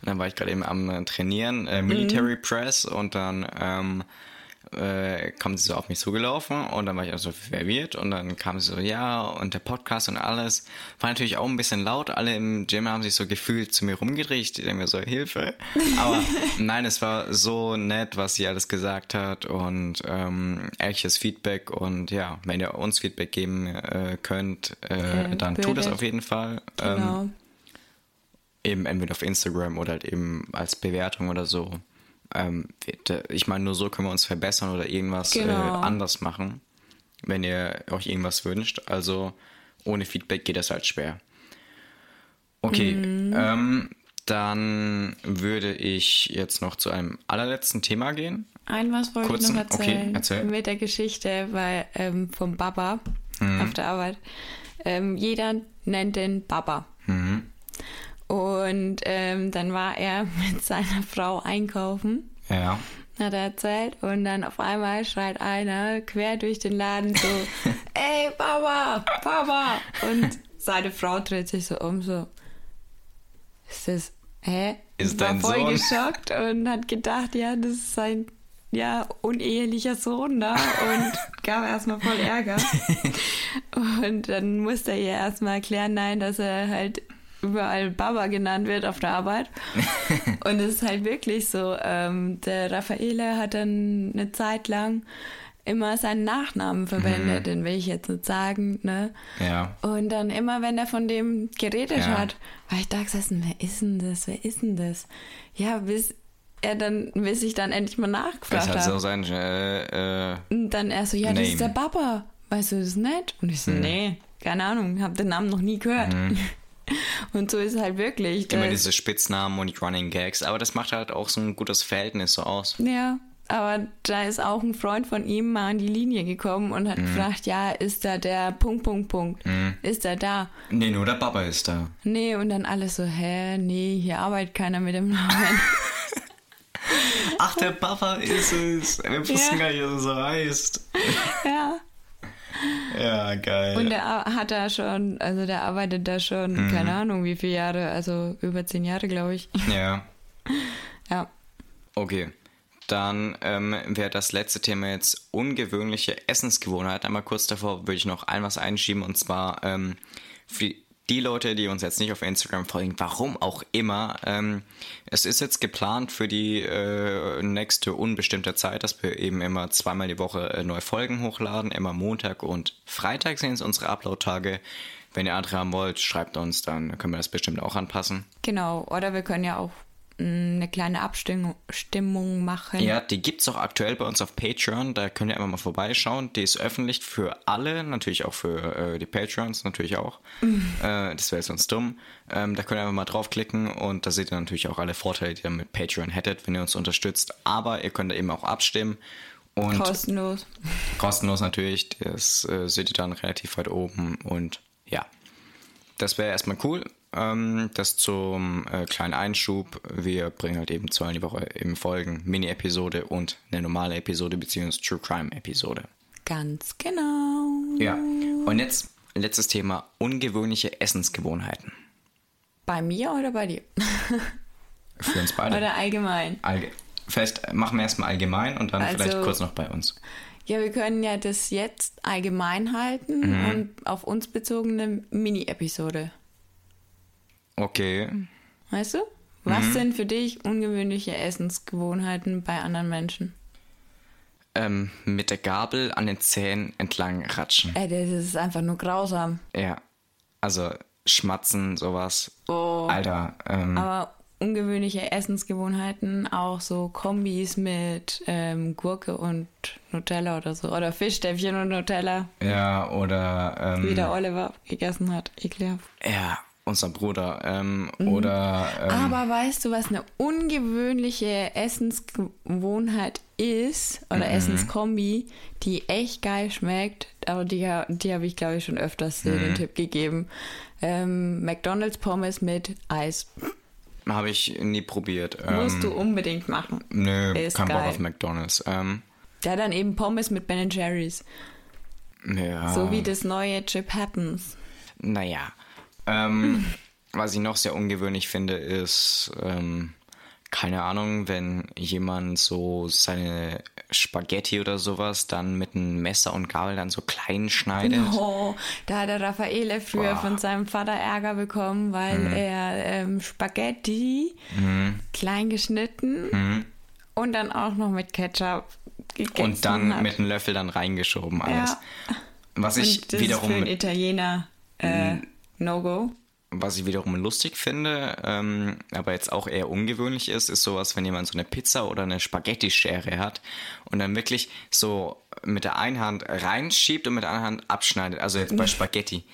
und dann war ich gerade eben am äh, Trainieren, äh, Military Press, und dann ähm, äh, kommt sie so auf mich zugelaufen und dann war ich auch so verwirrt und dann kam sie so, ja, und der Podcast und alles. War natürlich auch ein bisschen laut. Alle im Gym haben sich so gefühlt zu mir rumgedreht. Ich denke mir so, Hilfe. Aber nein, es war so nett, was sie alles gesagt hat und ähm, ehrliches Feedback und ja, wenn ihr uns Feedback geben äh, könnt, äh,
Äh,
dann tut es
würdet.
auf jeden Fall. Ähm,
Genau.
eben entweder auf Instagram oder halt eben als Bewertung oder so. Ähm, ich meine, nur so können wir uns verbessern oder irgendwas äh,
Genau.
anders machen, wenn ihr euch irgendwas wünscht. Also ohne Feedback geht das halt schwer. Okay,
Mhm.
ähm, dann würde ich jetzt noch zu einem allerletzten Thema gehen.
Ein was wollte
Kurzen-
ich noch
okay,
erzählen.
erzähl.
Mit der Geschichte weil, ähm, vom Baba
Mhm.
auf der Arbeit. Ähm, jeder nennt den Baba.
Mhm.
Und ähm, dann war er mit seiner Frau einkaufen,
Ja.
hat er erzählt. Und dann auf einmal schreit einer quer durch den Laden so, ey, Baba, Baba. Und seine Frau dreht sich so um, so, ist das, hä?
Ist
war
dein
voll
Sohn?
geschockt und hat gedacht, ja, das ist sein, ja, unehelicher Sohn da und gab erstmal voll Ärger. und dann musste er ihr erstmal erklären, nein, dass er halt überall Baba genannt wird auf der Arbeit. und es ist halt wirklich so, ähm, der Raffaele hat dann eine Zeit lang immer seinen Nachnamen verwendet, den will ich jetzt nicht sagen, ne?
Ja.
Und dann immer, wenn er von dem geredet
Ja.
hat, war ich da gesessen, wer ist denn das, wer ist denn das? Ja, bis er dann, bis ich dann endlich mal
Das
nachgefragt
hat so
habe.
sein, äh, äh,
Und dann er so, ja, das ist der
Name.
Papa. Weißt du das nicht? Und ich so,
Hm.
nee, keine Ahnung, hab den Namen noch nie gehört. Und so ist es halt wirklich.
immer diese Spitznamen und die Running Gags, aber das macht halt auch so ein gutes Verhältnis so aus.
Ja, aber da ist auch ein Freund von ihm mal an die Linie gekommen und
Mhm.
hat gefragt, ja, ist da der Punkt, Punkt, Punkt? Ist er da?
Nee, nur der Papa ist da.
Nee, und dann alles so, hä, nee, hier arbeitet keiner mit dem Namen.
Ach, der Papa ist es. Wir wussten
Ja.
gar nicht, dass er so heißt.
ja.
Ja, geil.
Und der hat da schon, also der arbeitet da schon,
Mhm.
keine Ahnung wie viele Jahre, also über zehn Jahre, glaube ich.
ja,
Ja.
okay. Dann ähm, wäre das letzte Thema jetzt ungewöhnliche Essensgewohnheit. Einmal kurz davor würde ich noch ein was einschieben und zwar ähm, für die- Leute, die uns jetzt nicht auf Instagram folgen, warum auch immer. Ähm, es ist jetzt geplant für die äh, nächste unbestimmte Zeit, dass wir eben immer zweimal die Woche äh, neue Folgen hochladen. Immer Montag und Freitag sind es unsere Upload-Tage. Wenn ihr andere haben wollt, schreibt uns, dann können wir das bestimmt auch anpassen.
Genau, oder wir können ja auch eine kleine Abstimmung Stimmung machen.
Ja, die gibt's auch aktuell bei uns auf Patreon. Da könnt ihr einfach mal vorbeischauen. Die ist öffentlich für alle, natürlich auch für äh, die Patreons, natürlich auch. äh, das wäre sonst dumm. Ähm, da könnt ihr einfach mal draufklicken und da seht ihr natürlich auch alle Vorteile, die ihr mit Patreon hättet, wenn ihr uns unterstützt. Aber ihr könnt da eben auch abstimmen. Und
Kostenlos.
kostenlos natürlich. Das äh, seht ihr dann relativ weit oben. Und ja, das wäre erstmal cool. Ähm, das zum äh, kleinen Einschub. Wir bringen halt eben zweimal die Woche eben Folgen, Mini-Episode und eine normale Episode beziehungsweise True Crime-Episode.
Ganz genau.
Ja. Und jetzt letztes Thema: ungewöhnliche Essensgewohnheiten.
Bei mir oder bei dir?
Für uns beide.
Oder allgemein?
Allge Fest, machen wir erstmal allgemein und dann
Also-
vielleicht kurz noch bei uns.
Ja, wir können ja das jetzt allgemein halten
Mhm.
und auf uns bezogene Mini-Episode.
Okay.
Weißt du? Was
Mhm.
sind für dich ungewöhnliche Essensgewohnheiten bei anderen Menschen?
Ähm, mit der Gabel an den Zähnen entlang ratschen.
Ey, das ist einfach nur grausam.
Ja. Also schmatzen, sowas.
Oh.
Alter, ähm,
Aber ungewöhnliche Essensgewohnheiten, auch so Kombis mit ähm, Gurke und Nutella oder so. Oder Fischstäbchen und Nutella,
ja, oder
wie
ähm,
der Oliver gegessen hat. Ekelhaft.
ja, unser Bruder. Ähm,
Mhm.
Oder ähm,
Aber weißt du, was eine ungewöhnliche Essensgewohnheit ist oder
Mhm.
Essenskombi, die echt geil schmeckt, aber die, die habe ich glaube ich schon öfters
Mhm.
den Tipp gegeben. Ähm, McDonald's Pommes mit Eis.
habe ich nie probiert. Ähm,
Musst du unbedingt machen.
Nö,
Ist
kein Bock
geil.
auf McDonalds. Ähm,
Ja, dann eben Pommes mit Ben Jerry's.
ja.
So wie das neue Chip Happens.
Naja. Ähm, was ich noch sehr ungewöhnlich finde, ist, ähm, keine Ahnung, wenn jemand so seine Spaghetti oder sowas dann mit einem Messer und Gabel dann so klein schneidet.
Oh, da hat der Raffaele früher
Boah. Mhm.
von seinem Vater Ärger bekommen, weil er ähm, Spaghetti klein geschnitten und dann auch noch mit Ketchup gegessen
Und dann
hat.
mit einem Löffel dann reingeschoben alles.
Ja.
Was ich
und das
wiederum
ist für einen Italiener äh,
Mhm.
No-Go.
Was ich wiederum lustig finde, ähm, aber jetzt auch eher ungewöhnlich ist, ist sowas, wenn jemand so eine Pizza oder eine Spaghetti-Schere hat und dann wirklich so mit der einen Hand reinschiebt und mit der anderen Hand abschneidet. Also jetzt bei Spaghetti.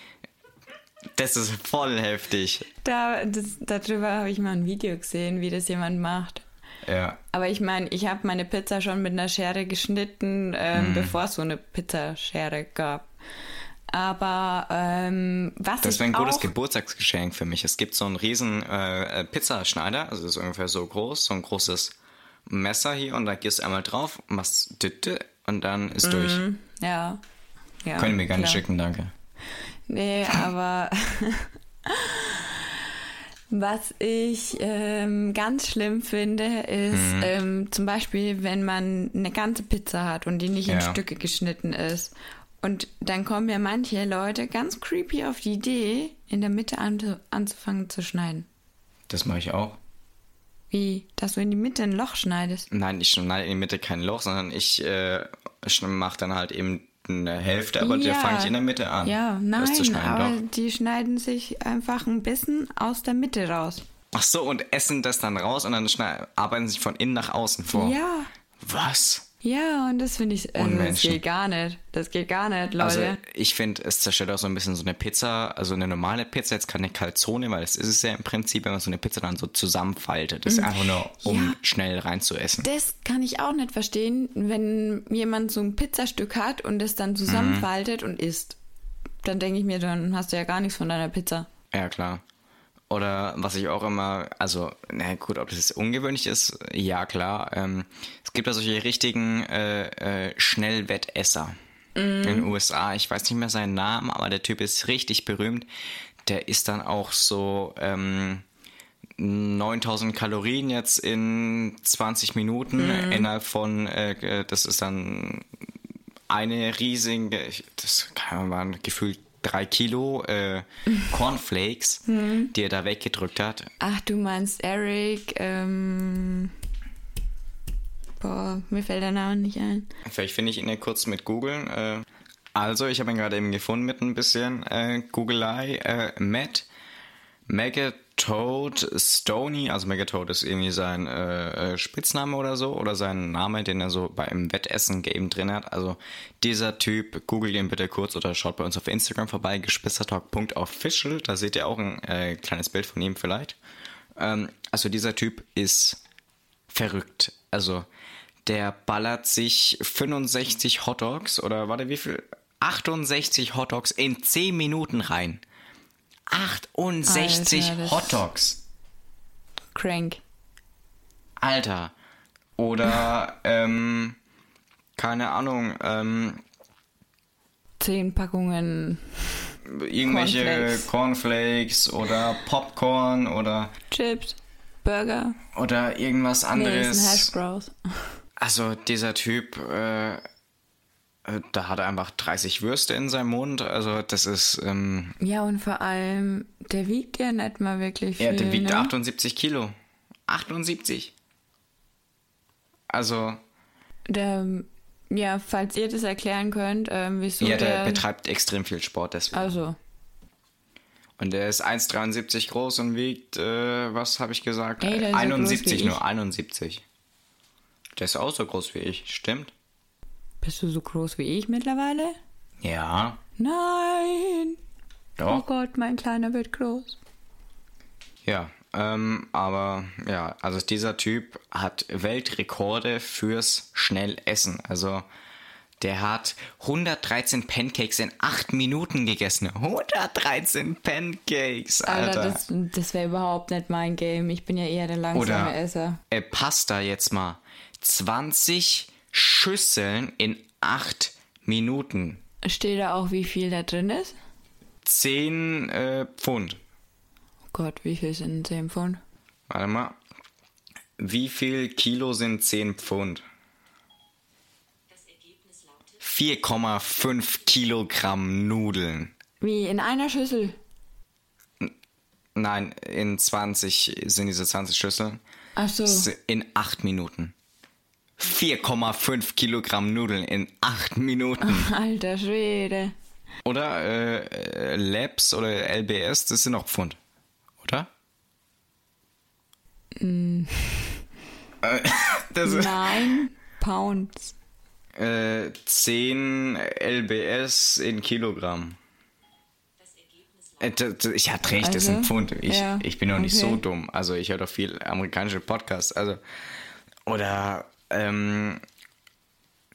Das ist voll heftig.
Da, das, darüber habe ich mal ein Video gesehen, wie das jemand macht.
Ja.
Aber ich meine, ich habe meine Pizza schon mit einer Schere geschnitten, ähm,
Mhm.
bevor es so eine Pizzaschere gab. Aber ähm, was
Das wäre ein gutes Geburtstagsgeschenk für mich. Es gibt so einen riesen äh, äh, Pizzaschneider, also das ist ungefähr so groß, so ein großes Messer hier und da gehst du einmal drauf, machst und dann ist durch.
ja, ja,
Können wir gerne
klar.
schicken, danke.
Nee, aber was ich ähm, ganz schlimm finde, ist
Mhm.
ähm, zum Beispiel, wenn man eine ganze Pizza hat und die nicht in
Ja.
Stücke geschnitten ist. Und dann kommen ja manche Leute ganz creepy auf die Idee, in der Mitte an, anzufangen zu schneiden.
Das mache ich auch.
Wie? Dass du in die Mitte ein Loch schneidest.
Nein, ich schneide in die Mitte kein Loch, sondern ich äh, mache dann halt eben eine Hälfte, aber die
Ja.
fange ich in der Mitte an.
Ja,
Das zu
nein,
schneiden,
aber
doch.
die schneiden sich einfach ein bisschen aus der Mitte raus.
Ach so, und essen das dann raus und dann arbeiten sich von innen nach außen vor.
Ja,
Was?
Ja, und das finde ich, also das geht gar nicht. Das geht gar nicht, Leute.
Also ich finde, es zerstört auch so ein bisschen so eine Pizza, also eine normale Pizza, jetzt keine Calzone, weil das ist es ja im Prinzip, wenn man so eine Pizza dann so zusammenfaltet. Das ist einfach nur, um.
Ja.
schnell reinzuessen.
Das kann ich auch nicht verstehen, wenn jemand so ein Pizzastück hat und es dann zusammenfaltet und isst. Dann denke ich mir, dann hast du ja gar nichts von deiner Pizza.
Ja, klar. Oder was ich auch immer, also, na gut, ob das jetzt ungewöhnlich ist, ja klar. Ähm, es gibt ja solche richtigen äh, äh, Schnellwettesser in den USA. Ich weiß nicht mehr seinen Namen, aber der Typ ist richtig berühmt. Der isst dann auch so ähm, 9000 Kalorien jetzt in 20 Minuten innerhalb von, äh, das ist dann eine riesige, das kann man gefühlt drei Kilo äh, Cornflakes, die er da weggedrückt hat.
Ach, du meinst Eric, ähm. Boah, mir fällt der Name nicht ein.
Vielleicht finde ich ihn ja kurz mit googeln. Äh, also, ich habe ihn gerade eben gefunden mit ein bisschen äh, Googelei. Äh, Matt Megatoad Stoney, also Megatoad ist irgendwie sein äh, äh, Spitzname oder so, oder sein Name, den er so bei einem Wettessen-Game drin hat. Also dieser Typ, googelt ihn bitte kurz oder schaut bei uns auf Instagram vorbei, gespissertalk.official, da seht ihr auch ein äh, kleines Bild von ihm vielleicht. Ähm, also dieser Typ ist verrückt. Also der ballert sich 65 Hotdogs oder warte, wie viel? 68 Hotdogs in 10 Minuten rein. 68
Alter, das-
Hotdogs.
Crank.
Alter. Oder, ähm, keine Ahnung, ähm,
Zehn Packungen
irgendwelche
Cornflakes.
Cornflakes. oder Popcorn oder,
Chips, Burger.
oder irgendwas
Nee,
anderes.
Hash Browns.
Also dieser Typ, äh, äh, da hat er einfach 30 Würste in seinem Mund. Also das ist, ähm,
Ja, und vor allem, der wiegt ja nicht mal wirklich viel.
er der wiegt
ne?
78 Kilo. 78. Also,
Der, ja, falls ihr das erklären könnt, ähm, wieso
ja, der
der...
betreibt extrem viel Sport deswegen.
also,
Und der ist 1,73 groß und wiegt, äh, was habe ich gesagt?
Ey, der ist so
71
groß wie
nur,
ich.
71. Der ist auch so groß wie ich, stimmt?
Bist du so groß wie ich mittlerweile?
Ja,
Nein! Oh
doch.
Gott, mein Kleiner wird groß.
Ja, ähm, aber ja, also dieser Typ hat Weltrekorde fürs Schnellessen. Also der hat 113 Pancakes in 8 Minuten gegessen. 113 Pancakes, Alter.
Alter, das, das wäre überhaupt nicht mein Game. Ich bin ja eher der langsame
Oder
Esser.
äh, Pasta jetzt mal. 20 Schüsseln in 8 Minuten.
Steht da auch, wie viel da drin ist?
10 äh, Pfund.
Oh Gott, wie viel sind 10 Pfund?
Warte mal. Wie viel Kilo sind 10 Pfund? 4,5 Kilogramm Nudeln.
Wie, in einer Schüssel?
Nein, in 20 sind diese 20 Schüsseln.
Ach so.
In 8 Minuten. 4,5 Kilogramm Nudeln in 8 Minuten.
Alter Schwede.
Oder äh, Labs oder LBS, das sind auch Pfund. Oder?
Mm.
Äh, das
Nein, Pounds.
äh, 10 LBS in Kilogramm. Äh, Ich hatte recht, das
Also,
sind Pfund. Ich,
ja,
ich bin doch nicht
okay.
so dumm. Also ich höre doch viel amerikanische Podcasts. Also, oder ähm,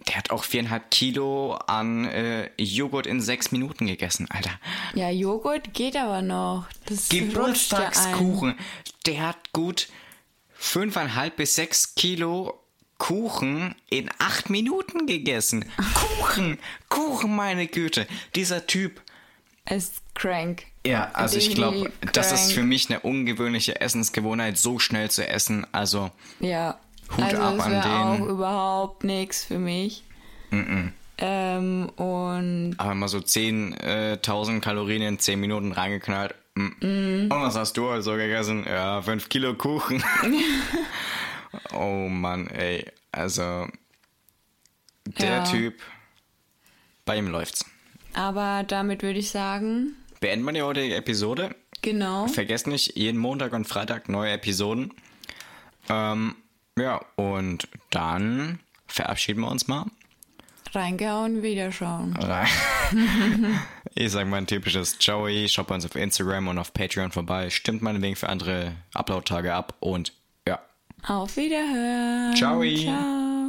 der hat auch viereinhalb Kilo an äh, Joghurt in sechs Minuten gegessen, Alter.
Ja, Joghurt geht aber noch. Das.
Geburtstagskuchen. Der hat gut fünfeinhalb bis sechs Kilo Kuchen in acht Minuten gegessen. Kuchen! Kuchen, meine Güte. Dieser Typ.
ist crank.
Ja, also ich glaube, das ist für mich eine ungewöhnliche Essensgewohnheit, so schnell zu essen. Also,
Ja.
Hut
also
ab an
wäre auch überhaupt nichts für mich. Ähm, und
aber mal so 10.000 Kalorien in 10 Minuten reingeknallt. Mm. Und was hast du also gegessen? Ja, 5 Kilo Kuchen. oh Mann, ey. Also, der
Ja.
Typ, bei ihm läuft's.
aber damit würde ich sagen,
Beenden wir die heutige Episode.
genau.
Vergesst nicht, jeden Montag und Freitag neue Episoden. Ähm, ja, und dann verabschieden wir uns mal.
Reingehauen, wiederschauen.
Ich sag mal ein typisches Joey. Schaut bei uns auf Instagram und auf Patreon vorbei. Stimmt meinetwegen für andere Upload-Tage ab und ja.
Auf Wiederhören.
Ciao.
Ciao.